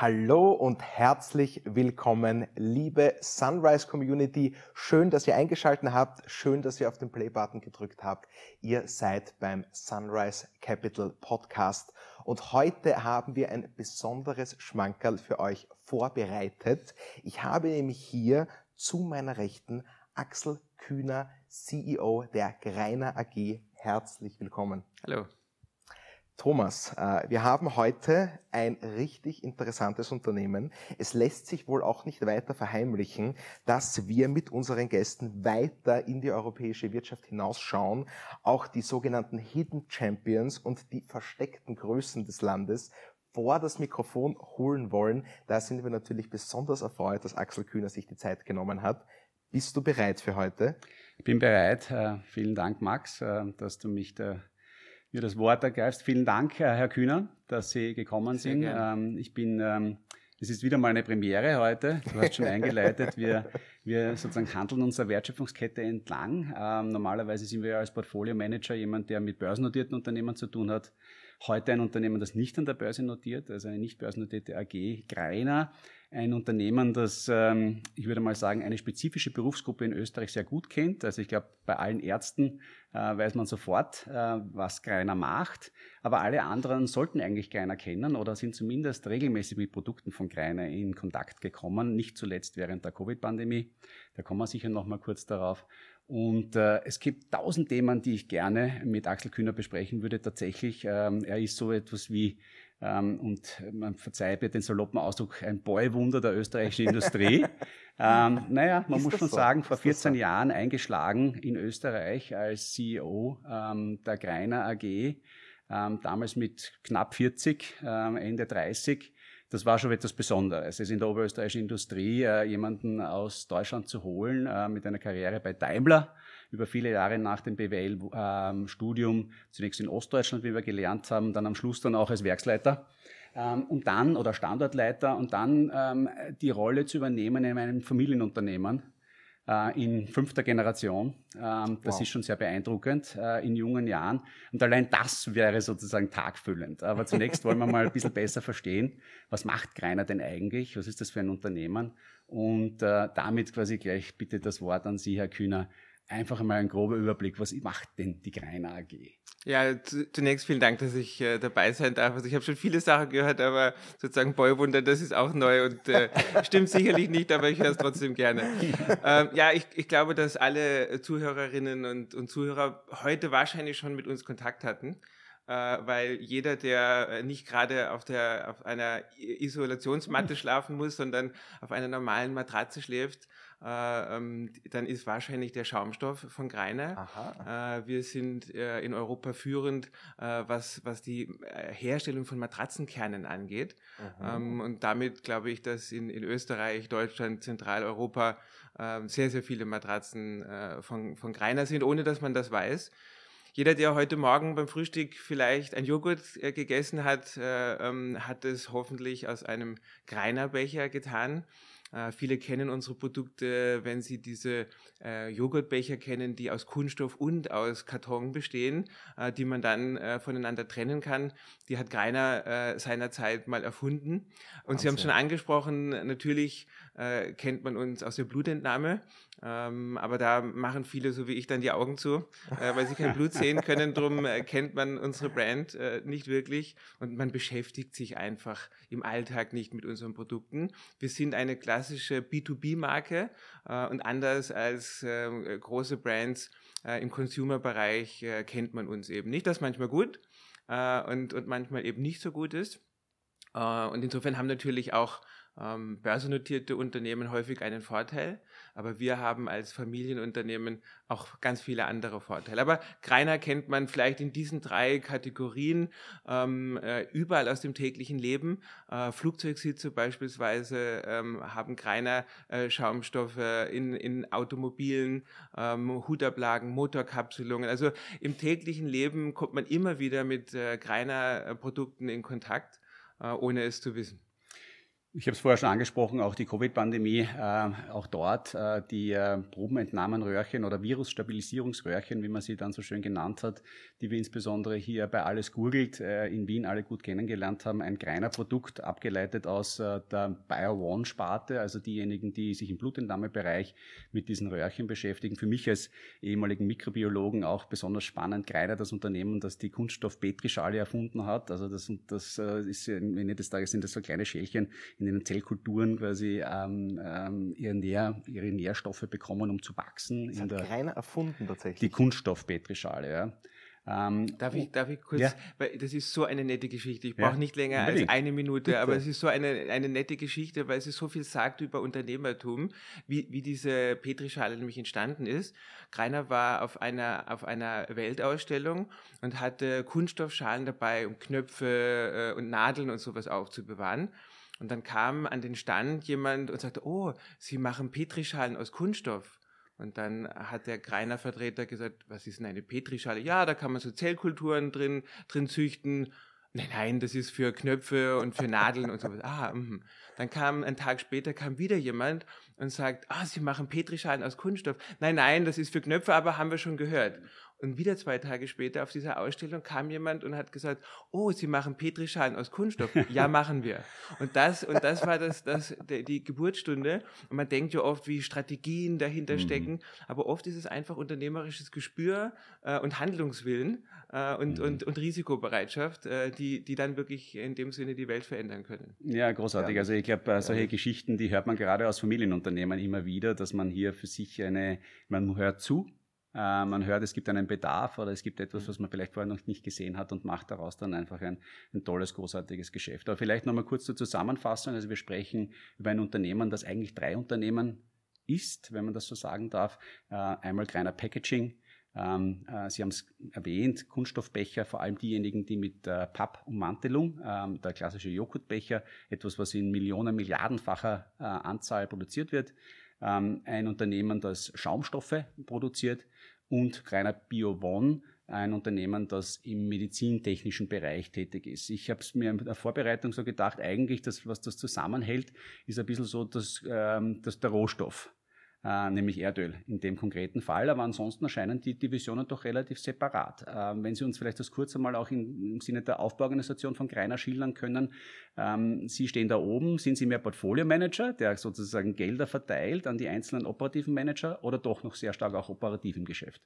Hallo und herzlich willkommen, liebe Sunrise Community. Schön, dass ihr eingeschaltet habt. Schön, dass ihr auf den Play-Button gedrückt habt. Ihr seid beim Sunrise Capital Podcast. Und heute haben wir ein besonderes Schmankerl für euch vorbereitet. Ich habe nämlich hier zu meiner Rechten Axel Kühner, CEO der Greiner AG. Herzlich willkommen. Hallo. Thomas, äh, wir haben heute ein richtig interessantes Unternehmen. Es lässt sich wohl auch nicht weiter verheimlichen, dass wir mit unseren Gästen weiter in die europäische Wirtschaft hinausschauen, auch die sogenannten Hidden Champions und die versteckten Größen des Landes vor das Mikrofon holen wollen. Da sind wir natürlich besonders erfreut, dass Axel Kühner sich die Zeit genommen hat. Bist du bereit für heute? Ich bin bereit. Äh, vielen Dank, Max, äh, dass du mich da mir das Wort ergreifst. Vielen Dank, Herr Kühner, dass Sie gekommen Sehr sind. Ähm, ich bin, ähm, es ist wieder mal eine Premiere heute. Du hast schon eingeleitet. Wir, wir sozusagen handeln unsere Wertschöpfungskette entlang. Ähm, normalerweise sind wir als Portfolio-Manager jemand, der mit börsennotierten Unternehmen zu tun hat. Heute ein Unternehmen, das nicht an der Börse notiert, also eine nicht börsennotierte AG, Greiner ein Unternehmen, das, ähm, ich würde mal sagen, eine spezifische Berufsgruppe in Österreich sehr gut kennt. Also ich glaube, bei allen Ärzten äh, weiß man sofort, äh, was Greiner macht. Aber alle anderen sollten eigentlich Greiner kennen oder sind zumindest regelmäßig mit Produkten von Greiner in Kontakt gekommen, nicht zuletzt während der Covid-Pandemie. Da kommen wir sicher noch mal kurz darauf. Und äh, es gibt tausend Themen, die ich gerne mit Axel Kühner besprechen würde. Tatsächlich, ähm, er ist so etwas wie ähm, und man verzeiht mir den saloppen Ausdruck, ein Boywunder der österreichischen Industrie. ähm, naja, man ist muss schon so? sagen, vor 14 so? Jahren eingeschlagen in Österreich als CEO ähm, der Greiner AG, ähm, damals mit knapp 40, ähm, Ende 30. Das war schon etwas Besonderes. Es in der oberösterreichischen Industrie äh, jemanden aus Deutschland zu holen äh, mit einer Karriere bei Daimler über viele Jahre nach dem BWL-Studium, zunächst in Ostdeutschland, wie wir gelernt haben, dann am Schluss dann auch als Werksleiter ähm, und dann oder Standortleiter und dann ähm, die Rolle zu übernehmen in einem Familienunternehmen äh, in fünfter Generation. Ähm, das wow. ist schon sehr beeindruckend äh, in jungen Jahren. Und allein das wäre sozusagen tagfüllend. Aber zunächst wollen wir mal ein bisschen besser verstehen, was macht Greiner denn eigentlich? Was ist das für ein Unternehmen? Und äh, damit quasi gleich bitte das Wort an Sie, Herr Kühner einfach mal ein grober Überblick, was macht denn die Greiner AG? Ja, zunächst vielen Dank, dass ich äh, dabei sein darf. Also ich habe schon viele Sachen gehört, aber sozusagen Boywunder, das ist auch neu und äh, stimmt sicherlich nicht, aber ich höre es trotzdem gerne. Ähm, ja, ich, ich glaube, dass alle Zuhörerinnen und, und Zuhörer heute wahrscheinlich schon mit uns Kontakt hatten weil jeder, der nicht gerade auf, der, auf einer Isolationsmatte schlafen muss, sondern auf einer normalen Matratze schläft, äh, ähm, dann ist wahrscheinlich der Schaumstoff von Greiner. Äh, wir sind äh, in Europa führend, äh, was, was die äh, Herstellung von Matratzenkernen angeht. Ähm, und damit glaube ich, dass in, in Österreich, Deutschland, Zentraleuropa sehr, sehr viele Matratzen äh, von, von Greiner sind, ohne dass man das weiß. Jeder, der heute Morgen beim Frühstück vielleicht ein Joghurt äh, gegessen hat, äh, ähm, hat es hoffentlich aus einem Greiner Becher getan. Äh, viele kennen unsere Produkte, wenn sie diese äh, Joghurtbecher kennen, die aus Kunststoff und aus Karton bestehen, äh, die man dann voneinander trennen kann. Die hat Greiner seinerzeit mal erfunden. Und Wahnsinn. Sie haben es schon angesprochen, natürlich äh, kennt man uns aus der Blutentnahme. Ähm, aber da machen viele, so wie ich, dann die Augen zu, äh, weil sie kein Blut sehen können. Drum äh, kennt man unsere Brand äh, nicht wirklich und man beschäftigt sich einfach im Alltag nicht mit unseren Produkten. Wir sind eine klassische B2B-Marke äh, und anders als äh, große Brands äh, im Consumer-Bereich kennt man uns eben nicht. Das manchmal gut und, und manchmal eben nicht so gut ist. und insofern haben natürlich auch ähm, börsennotierte Unternehmen häufig einen Vorteil, aber wir haben als Familienunternehmen auch ganz viele andere Vorteile. Aber Greiner kennt man vielleicht in diesen drei Kategorien ähm, äh, überall aus dem täglichen Leben. Äh, Flugzeugsitze beispielsweise ähm, haben Greiner äh, Schaumstoffe in, in Automobilen, ähm, Hutablagen, Motorkapselungen. Also im täglichen Leben kommt man immer wieder mit äh, Greiner Produkten in Kontakt, äh, ohne es zu wissen. Ich habe es vorher schon angesprochen, auch die Covid-Pandemie, äh, auch dort äh, die äh, Probenentnahmenröhrchen oder Virusstabilisierungsröhrchen, wie man sie dann so schön genannt hat, die wir insbesondere hier bei Alles Gurgelt äh, in Wien alle gut kennengelernt haben. Ein kleiner Produkt, abgeleitet aus äh, der Bio-One-Sparte, also diejenigen, die sich im Blutentnahmebereich mit diesen Röhrchen beschäftigen. Für mich als ehemaligen Mikrobiologen auch besonders spannend. Greiner das Unternehmen, das die Kunststoff-Petrischale erfunden hat. Also das, das äh, ist, am Ende des Tages sind das so kleine Schälchen, in denen Zellkulturen quasi ähm, ähm, ihre, Nähr, ihre Nährstoffe bekommen, um zu wachsen. Das hat der, keiner erfunden tatsächlich. Die Kunststoffpetrischale, ja. Ähm, darf, ich, darf ich kurz, ja. weil das ist so eine nette Geschichte. Ich brauche Ja, nicht länger unbedingt. als eine Minute, Bitte. aber es ist so eine, eine nette Geschichte, weil sie so viel sagt über Unternehmertum, wie, wie diese Petrischale nämlich entstanden ist. Greiner war auf einer, auf einer Weltausstellung und hatte Kunststoffschalen dabei, um Knöpfe äh, und Nadeln und sowas aufzubewahren. Und dann kam an den Stand jemand und sagte, oh, Sie machen Petrischalen aus Kunststoff. Und dann hat der Greiner Vertreter gesagt, was ist denn eine Petrischale? Ja, da kann man so Zellkulturen drin, drin züchten. Nein, nein, das ist für Knöpfe und für Nadeln und sowas. Ah, mhm. Dann kam ein Tag später kam wieder jemand und sagt, ah, Sie machen Petrischalen aus Kunststoff. Nein, nein, das ist für Knöpfe, aber haben wir schon gehört. Und wieder zwei Tage später auf dieser Ausstellung kam jemand und hat gesagt, oh, Sie machen Petrischalen aus Kunststoff. Ja, machen wir. Und das, und das war das, das, die, Geburtsstunde. Und man denkt ja oft, wie Strategien dahinter Mhm. stecken. Aber oft ist es einfach unternehmerisches Gespür äh, und Handlungswillen äh, und, Mhm. und, und Risikobereitschaft, äh, die, die dann wirklich in dem Sinne die Welt verändern können. Ja, großartig. Ja. Also ich glaube, äh, solche Ja. Geschichten, die hört man gerade aus Familienunternehmen immer wieder, dass man hier für sich eine, man hört zu, äh, man hört, es gibt einen Bedarf oder es gibt etwas, was man vielleicht vorher noch nicht gesehen hat und macht daraus dann einfach ein, ein tolles, großartiges Geschäft. Aber vielleicht nochmal kurz zur Zusammenfassung. Also wir sprechen über ein Unternehmen, das eigentlich drei Unternehmen ist, wenn man das so sagen darf. Äh, einmal Greiner Packaging, ähm, äh, Sie haben es erwähnt, Kunststoffbecher, vor allem diejenigen, die mit äh, Pappummantelung, ähm, der klassische Joghurtbecher, etwas, was in Millionen, Milliardenfacher äh, Anzahl produziert wird. Ähm, ein Unternehmen, das Schaumstoffe produziert und Greiner BioOne, ein Unternehmen, das im medizintechnischen Bereich tätig ist. Ich habe es mir in der Vorbereitung so gedacht, eigentlich, das, was das zusammenhält, ist ein bisschen so dass, ähm, dass der Rohstoff äh, nämlich Erdöl in dem konkreten Fall. Aber ansonsten erscheinen die Divisionen doch relativ separat. Ähm, wenn Sie uns vielleicht das kurz einmal auch in, im Sinne der Aufbauorganisation von Greiner schildern können. Ähm, Sie stehen da oben, sind Sie mehr Portfolio-Manager, der sozusagen Gelder verteilt an die einzelnen operativen Manager oder doch noch sehr stark auch operativ im Geschäft?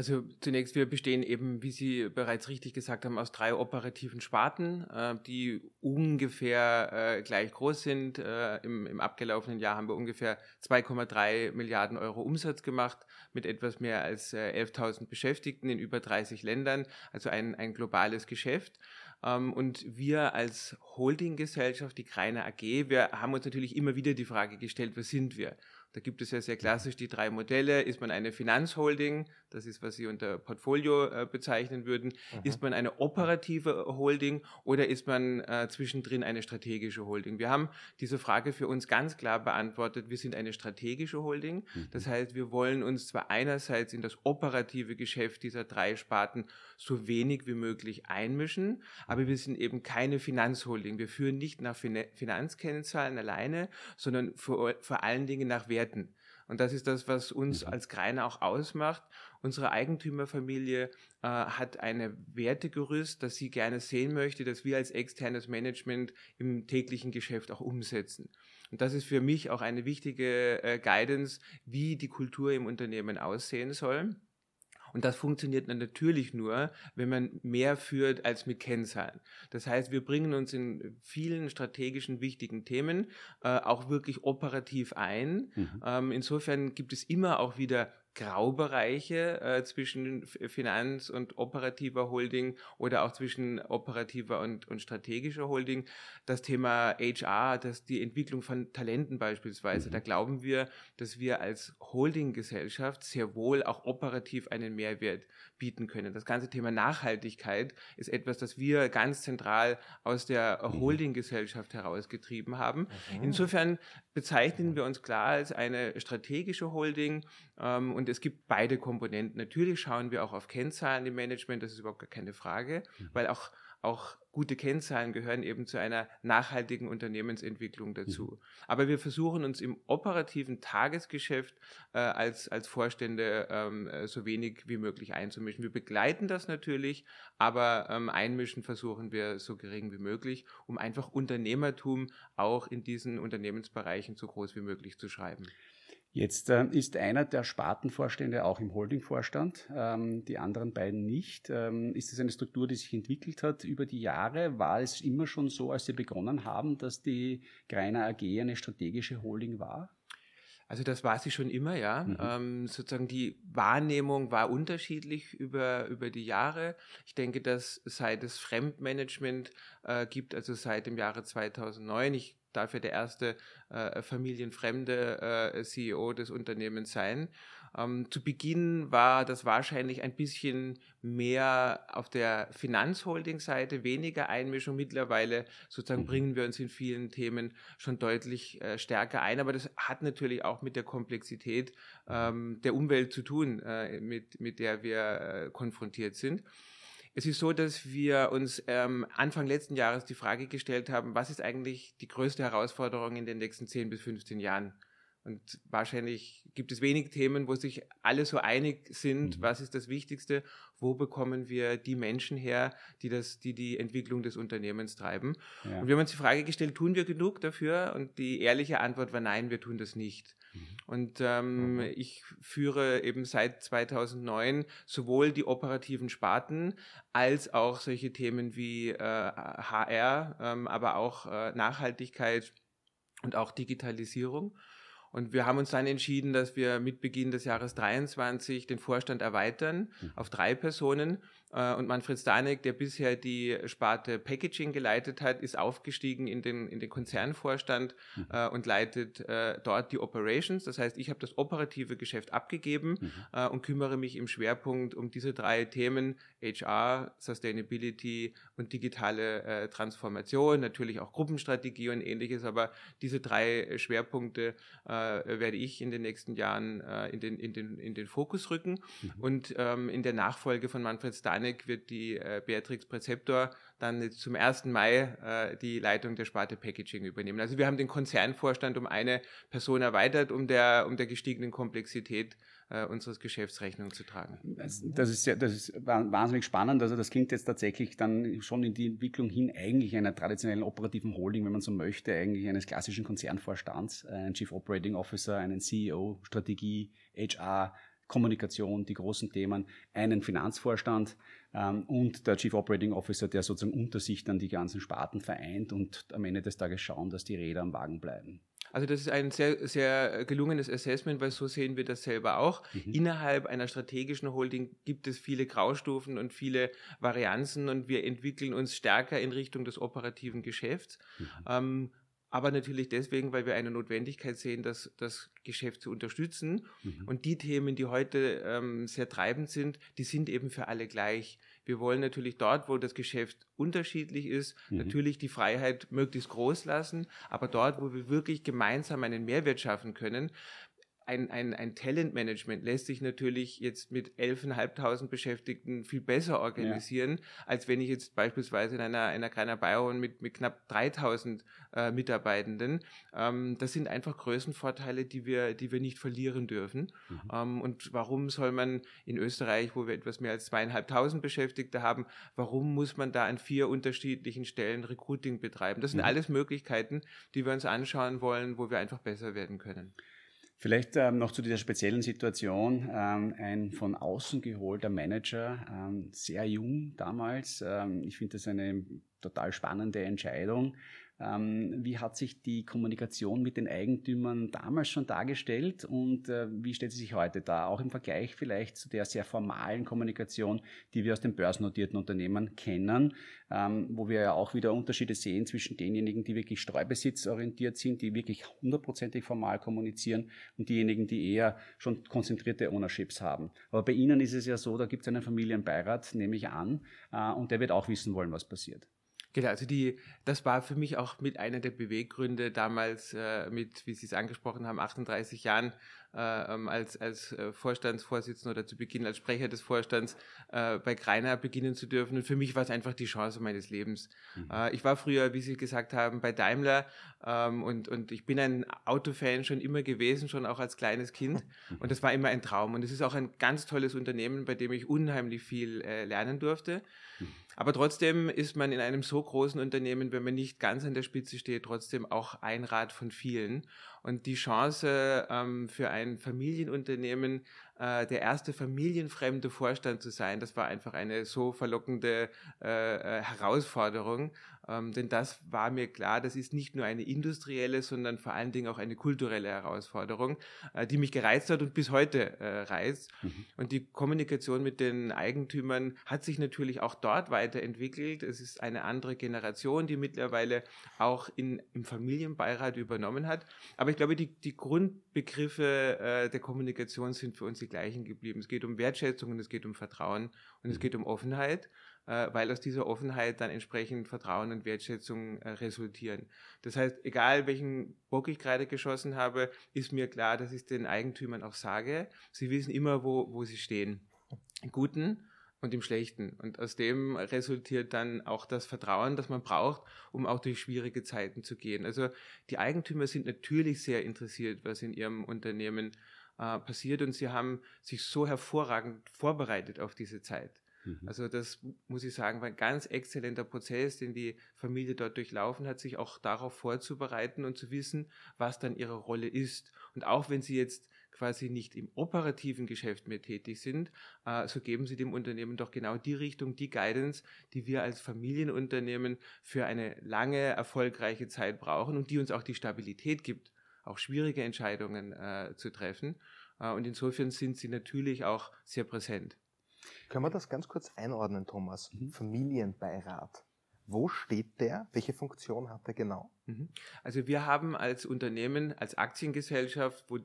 Also zunächst, wir bestehen eben, wie Sie bereits richtig gesagt haben, aus drei operativen Sparten, äh, die ungefähr äh, gleich groß sind. Äh, im, Im abgelaufenen Jahr haben wir ungefähr 2,3 Milliarden Euro Umsatz gemacht mit etwas mehr als äh, 11.000 Beschäftigten in über 30 Ländern, also ein, ein globales Geschäft. Ähm, und wir als Holdinggesellschaft, die Kreiner AG, wir haben uns natürlich immer wieder die Frage gestellt, was sind wir? Da gibt es ja sehr klassisch die drei Modelle. Ist man eine Finanzholding? Das ist, was Sie unter Portfolio äh, bezeichnen würden. Mhm. Ist man eine operative Holding oder ist man äh, zwischendrin eine strategische Holding? Wir haben diese Frage für uns ganz klar beantwortet. Wir sind eine strategische Holding. Das heißt, wir wollen uns zwar einerseits in das operative Geschäft dieser drei Sparten so wenig wie möglich einmischen, aber wir sind eben keine Finanzholding. Wir führen nicht nach fin Finanzkennzahlen alleine, sondern vor, vor allen Dingen nach Werten. Und das ist das, was uns als Greiner auch ausmacht. Unsere Eigentümerfamilie äh, hat eine Wertegerüst, das sie gerne sehen möchte, dass wir als externes Management im täglichen Geschäft auch umsetzen. Und das ist für mich auch eine wichtige äh, Guidance, wie die Kultur im Unternehmen aussehen soll. Und das funktioniert dann natürlich nur, wenn man mehr führt als mit Kennzahlen. Das heißt, wir bringen uns in vielen strategischen wichtigen Themen äh, auch wirklich operativ ein. Mhm. Ähm, insofern gibt es immer auch wieder Graubereiche äh, zwischen Finanz- und operativer Holding oder auch zwischen operativer und, und strategischer Holding. Das Thema HR, das die Entwicklung von Talenten beispielsweise, Mhm. da glauben wir, dass wir als Holdinggesellschaft sehr wohl auch operativ einen Mehrwert bieten können. Das ganze Thema Nachhaltigkeit ist etwas, das wir ganz zentral aus der Mhm. Holdinggesellschaft herausgetrieben haben. Insofern bezeichnen wir uns klar als eine strategische Holding ähm, und es gibt beide Komponenten. Natürlich schauen wir auch auf Kennzahlen im Management, das ist überhaupt gar keine Frage, Mhm. weil auch auch gute Kennzahlen gehören eben zu einer nachhaltigen Unternehmensentwicklung dazu. Mhm. Aber wir versuchen uns im operativen Tagesgeschäft äh, als, als Vorstände ähm, äh, so wenig wie möglich einzumischen. Wir begleiten das natürlich, aber ähm, einmischen versuchen wir so gering wie möglich, um einfach Unternehmertum auch in diesen Unternehmensbereichen so groß wie möglich zu schreiben. Jetzt äh, ist einer der Spartenvorstände auch im Holdingvorstand, ähm, die anderen beiden nicht. Ähm, ist es eine Struktur, die sich entwickelt hat über die Jahre? War es immer schon so, als Sie begonnen haben, dass die Greiner AG eine strategische Holding war? Also das war sie schon immer, ja. Mhm. Ähm, sozusagen die Wahrnehmung war unterschiedlich über, über die Jahre. Ich denke, dass seit es Fremdmanagement äh, gibt, also seit dem Jahre 2009, ich dafür der erste äh, familienfremde äh, CEO des Unternehmens sein. Ähm, zu Beginn war das wahrscheinlich ein bisschen mehr auf der Finanzholding-Seite, weniger Einmischung. Mittlerweile sozusagen mhm. bringen wir uns in vielen Themen schon deutlich äh, stärker ein, aber das hat natürlich auch mit der Komplexität ähm, der Umwelt zu tun, äh, mit, mit der wir äh, konfrontiert sind. Es ist so, dass wir uns ähm, Anfang letzten Jahres die Frage gestellt haben, was ist eigentlich die größte Herausforderung in den nächsten 10 bis 15 Jahren? Und wahrscheinlich gibt es wenig Themen, wo sich alle so einig sind, mhm. was ist das Wichtigste, wo bekommen wir die Menschen her, die das, die, die Entwicklung des Unternehmens treiben. Ja. Und wir haben uns die Frage gestellt, tun wir genug dafür? Und die ehrliche Antwort war nein, wir tun das nicht. Mhm. Und ähm, mhm. ich führe eben seit 2009 sowohl die operativen Sparten als auch solche Themen wie äh, HR, ähm, aber auch äh, Nachhaltigkeit und auch Digitalisierung. Und wir haben uns dann entschieden, dass wir mit Beginn des Jahres 23 den Vorstand erweitern mhm. auf drei Personen und Manfred Stanek, der bisher die Sparte Packaging geleitet hat, ist aufgestiegen in den, in den Konzernvorstand mhm. äh, und leitet äh, dort die Operations. Das heißt, ich habe das operative Geschäft abgegeben mhm. äh, und kümmere mich im Schwerpunkt um diese drei Themen HR, Sustainability und digitale äh, Transformation, natürlich auch Gruppenstrategie und ähnliches. Aber diese drei Schwerpunkte äh, werde ich in den nächsten Jahren in, den, in, den, in den Fokus rücken. Mhm. Und ähm, in der Nachfolge von Manfred Stanek Janik wird die äh, Beatrix Präzeptor dann zum 1. Mai äh, die Leitung der Sparte Packaging übernehmen. Also wir haben den Konzernvorstand um eine Person erweitert, um der, um der gestiegenen Komplexität äh, unseres Geschäftsrechnung zu tragen. Das, das, ist sehr, das ist wahnsinnig spannend. Also das klingt jetzt tatsächlich dann schon in die Entwicklung hin eigentlich einer traditionellen operativen Holding, wenn man so möchte, eigentlich eines klassischen Konzernvorstands, äh, einen Chief Operating Officer, einen CEO, Strategie, HR, Kommunikation, die großen Themen, einen Finanzvorstand ähm, und der Chief Operating Officer, der sozusagen unter sich dann die ganzen Sparten vereint und am Ende des Tages schauen, dass die Räder am Wagen bleiben. Also das ist ein sehr, sehr gelungenes Assessment, weil so sehen wir das selber auch. Mhm. Innerhalb einer strategischen Holding gibt es viele Graustufen und viele Varianzen und wir entwickeln uns stärker in Richtung des operativen Geschäfts. Mhm. Ähm, aber natürlich deswegen, weil wir eine Notwendigkeit sehen, das, das Geschäft zu unterstützen. Mhm. Und die Themen, die heute ähm, sehr treibend sind, die sind eben für alle gleich. Wir wollen natürlich dort, wo das Geschäft unterschiedlich ist, mhm. natürlich die Freiheit möglichst groß lassen, aber dort, wo wir wirklich gemeinsam einen Mehrwert schaffen können, ein, ein, ein Talentmanagement lässt sich natürlich jetzt mit 11.500 Beschäftigten viel besser organisieren, ja. als wenn ich jetzt beispielsweise in einer, einer kleinen Bayern mit, mit knapp 3.000 äh, Mitarbeitenden. Ähm, das sind einfach Größenvorteile, die wir, die wir nicht verlieren dürfen. Mhm. Ähm, und warum soll man in Österreich, wo wir etwas mehr als 2.500 Beschäftigte haben, warum muss man da an vier unterschiedlichen Stellen Recruiting betreiben? Das sind mhm. alles Möglichkeiten, die wir uns anschauen wollen, wo wir einfach besser werden können. Vielleicht ähm, noch zu dieser speziellen Situation. Ähm, ein von außen geholter Manager, ähm, sehr jung damals. Ähm, ich finde das eine total spannende Entscheidung. Ähm, wie hat sich die Kommunikation mit den Eigentümern damals schon dargestellt und äh, wie stellt sie sich heute dar? Auch im Vergleich vielleicht zu der sehr formalen Kommunikation, die wir aus den börsennotierten Unternehmen kennen, ähm, wo wir ja auch wieder Unterschiede sehen zwischen denjenigen, die wirklich streubesitzorientiert sind, die wirklich hundertprozentig formal kommunizieren und diejenigen, die eher schon konzentrierte Ownerships haben. Aber bei Ihnen ist es ja so, da gibt es einen Familienbeirat, nehme ich an, äh, und der wird auch wissen wollen, was passiert. Genau, also die, das war für mich auch mit einer der Beweggründe damals äh, mit, wie Sie es angesprochen haben, 38 Jahren äh, ähm, als, als äh, Vorstandsvorsitzender oder zu Beginn als Sprecher des Vorstands äh, bei Greiner beginnen zu dürfen. Und für mich war es einfach die Chance meines Lebens. Mhm. Äh, ich war früher, wie Sie gesagt haben, bei Daimler ähm, und, und ich bin ein Autofan schon immer gewesen, schon auch als kleines Kind. Und das war immer ein Traum. Und es ist auch ein ganz tolles Unternehmen, bei dem ich unheimlich viel äh, lernen durfte. Mhm. Aber trotzdem ist man in einem so großen Unternehmen, wenn man nicht ganz an der Spitze steht, trotzdem auch ein Rad von vielen. Und die Chance ähm, für ein Familienunternehmen, äh, der erste familienfremde Vorstand zu sein, das war einfach eine so verlockende äh, äh Herausforderung. Ähm, denn das war mir klar, das ist nicht nur eine industrielle, sondern vor allen Dingen auch eine kulturelle Herausforderung, äh, die mich gereizt hat und bis heute äh, reizt. Mhm. Und die Kommunikation mit den Eigentümern hat sich natürlich auch dort weiterentwickelt. Es ist eine andere Generation, die mittlerweile auch in, im Familienbeirat übernommen hat. Aber ich glaube, die, die Grundbegriffe äh, der Kommunikation sind für uns die gleichen geblieben. Es geht um Wertschätzung und es geht um Vertrauen und es mhm. geht um Offenheit. Äh, weil aus dieser Offenheit dann entsprechend Vertrauen und Wertschätzung äh, resultieren. Das heißt, egal welchen Bock ich gerade geschossen habe, ist mir klar, dass ich den Eigentümern auch sage, sie wissen immer, wo, wo sie stehen. Im Guten und im Schlechten. Und aus dem resultiert dann auch das Vertrauen, das man braucht, um auch durch schwierige Zeiten zu gehen. Also die Eigentümer sind natürlich sehr interessiert, was in ihrem Unternehmen äh, passiert und sie haben sich so hervorragend vorbereitet auf diese Zeit. Mhm. Also das muss ich sagen, war ein ganz exzellenter Prozess, den die Familie dort durchlaufen hat, sich auch darauf vorzubereiten und zu wissen, was dann ihre Rolle ist. Und auch wenn sie jetzt quasi nicht im operativen Geschäft mehr tätig sind, äh, so geben sie dem Unternehmen doch genau die Richtung, die Guidance, die wir als Familienunternehmen für eine lange, erfolgreiche Zeit brauchen und die uns auch die Stabilität gibt, auch schwierige Entscheidungen äh, zu treffen. Äh, und insofern sind sie natürlich auch sehr präsent. Können wir das ganz kurz einordnen, Thomas? Mhm. Familienbeirat. Wo steht der? Welche Funktion hat er genau? Mhm. Also wir haben als Unternehmen, als Aktiengesellschaft, wo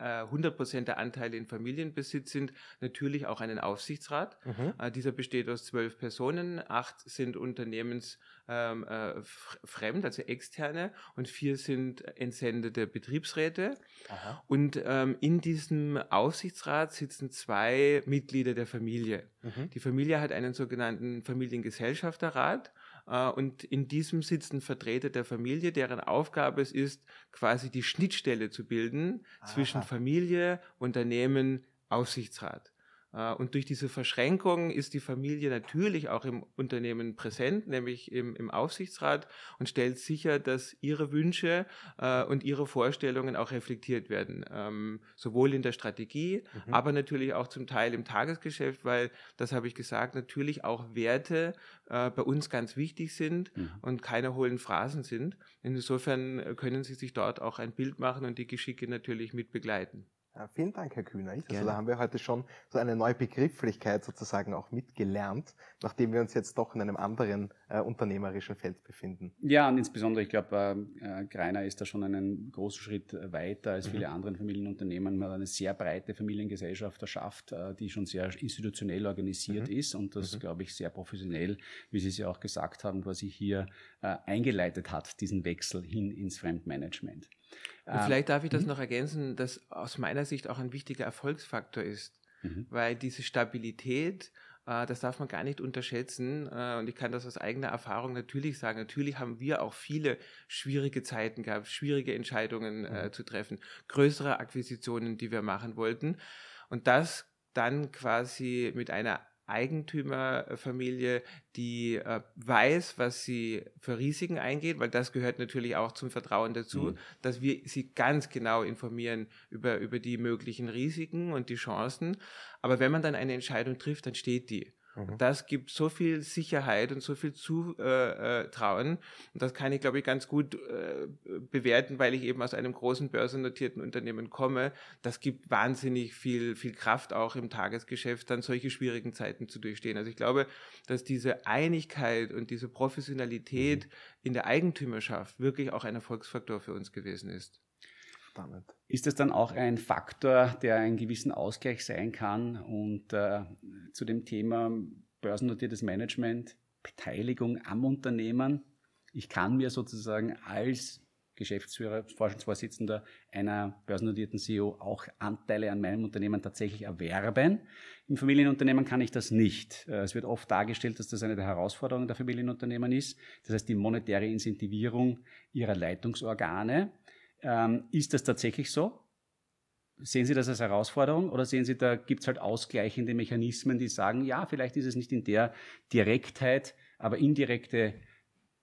100% äh, der Anteile in Familienbesitz sind, natürlich auch einen Aufsichtsrat. Mhm. Äh, dieser besteht aus zwölf Personen, acht sind unternehmensfremd, ähm, äh, also externe, und vier sind entsendete Betriebsräte. Aha. Und ähm, in diesem Aufsichtsrat sitzen zwei Mitglieder der Familie. Mhm. Die Familie hat einen sogenannten Familiengesellschafterrat und in diesem sitzen Vertreter der Familie, deren Aufgabe es ist, quasi die Schnittstelle zu bilden Aha. zwischen Familie, Unternehmen, Aufsichtsrat. Äh, und durch diese Verschränkung ist die Familie natürlich auch im Unternehmen präsent, nämlich im, im Aufsichtsrat und stellt sicher, dass ihre Wünsche äh, und ihre Vorstellungen auch reflektiert werden. Ähm, sowohl in der Strategie, mhm. aber natürlich auch zum Teil im Tagesgeschäft, weil, das habe ich gesagt, natürlich auch Werte äh, bei uns ganz wichtig sind mhm. und keine hohlen Phrasen sind. Insofern können Sie sich dort auch ein Bild machen und die Geschicke natürlich mit begleiten. Ja, vielen Dank, Herr Kühner. Also da haben wir heute schon so eine neue Begrifflichkeit sozusagen auch mitgelernt, nachdem wir uns jetzt doch in einem anderen äh, unternehmerischen Feld befinden. Ja, und insbesondere, ich glaube, äh, Greiner ist da schon einen großen Schritt weiter als mhm. viele andere Familienunternehmen. Man hat eine sehr breite Familiengesellschaft erschafft, äh, die schon sehr institutionell organisiert mhm. ist und das, mhm. glaube ich, sehr professionell, wie Sie es ja auch gesagt haben, quasi hier äh, eingeleitet hat, diesen Wechsel hin ins Fremdmanagement. Und ähm, vielleicht darf ich das mhm. noch ergänzen, dass aus meiner Sicht auch ein wichtiger Erfolgsfaktor ist, mhm. weil diese Stabilität, äh, das darf man gar nicht unterschätzen. Äh, und ich kann das aus eigener Erfahrung natürlich sagen. Natürlich haben wir auch viele schwierige Zeiten gehabt, schwierige Entscheidungen äh, mhm. zu treffen, größere Akquisitionen, die wir machen wollten. Und das dann quasi mit einer Eigentümerfamilie, die äh, weiß, was sie für Risiken eingeht, weil das gehört natürlich auch zum Vertrauen dazu, mhm. dass wir sie ganz genau informieren über, über die möglichen Risiken und die Chancen. Aber wenn man dann eine Entscheidung trifft, dann steht die. Mhm. Das gibt so viel Sicherheit und so viel Zutrauen. Und das kann ich, glaube ich, ganz gut äh, bewerten, weil ich eben aus einem großen börsennotierten Unternehmen komme. Das gibt wahnsinnig viel, viel Kraft auch im Tagesgeschäft, dann solche schwierigen Zeiten zu durchstehen. Also ich glaube, dass diese Einigkeit und diese Professionalität mhm. in der Eigentümerschaft wirklich auch ein Erfolgsfaktor für uns gewesen ist. Spannend. Ist das dann auch ein Faktor, der einen gewissen Ausgleich sein kann? Und äh, zu dem Thema börsennotiertes Management, Beteiligung am Unternehmen. Ich kann mir sozusagen als Geschäftsführer, Forschungsvorsitzender einer börsennotierten CEO auch Anteile an meinem Unternehmen tatsächlich erwerben. Im Familienunternehmen kann ich das nicht. Äh, es wird oft dargestellt, dass das eine der Herausforderungen der Familienunternehmen ist. Das heißt, die monetäre Incentivierung ihrer Leitungsorgane. Ähm, ist das tatsächlich so? Sehen Sie das als Herausforderung oder sehen Sie, da gibt es halt ausgleichende Mechanismen, die sagen, ja, vielleicht ist es nicht in der Direktheit, aber indirekte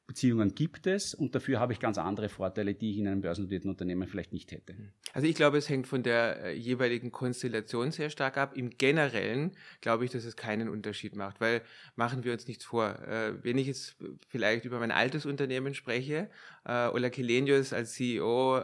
Beziehungen gibt es und dafür habe ich ganz andere Vorteile, die ich in einem börsennotierten Unternehmen vielleicht nicht hätte. Also ich glaube, es hängt von der äh, jeweiligen Konstellation sehr stark ab. Im Generellen glaube ich, dass es keinen Unterschied macht, weil machen wir uns nichts vor. Äh, wenn ich jetzt vielleicht über mein altes Unternehmen spreche, äh, Ola Kelenius als CEO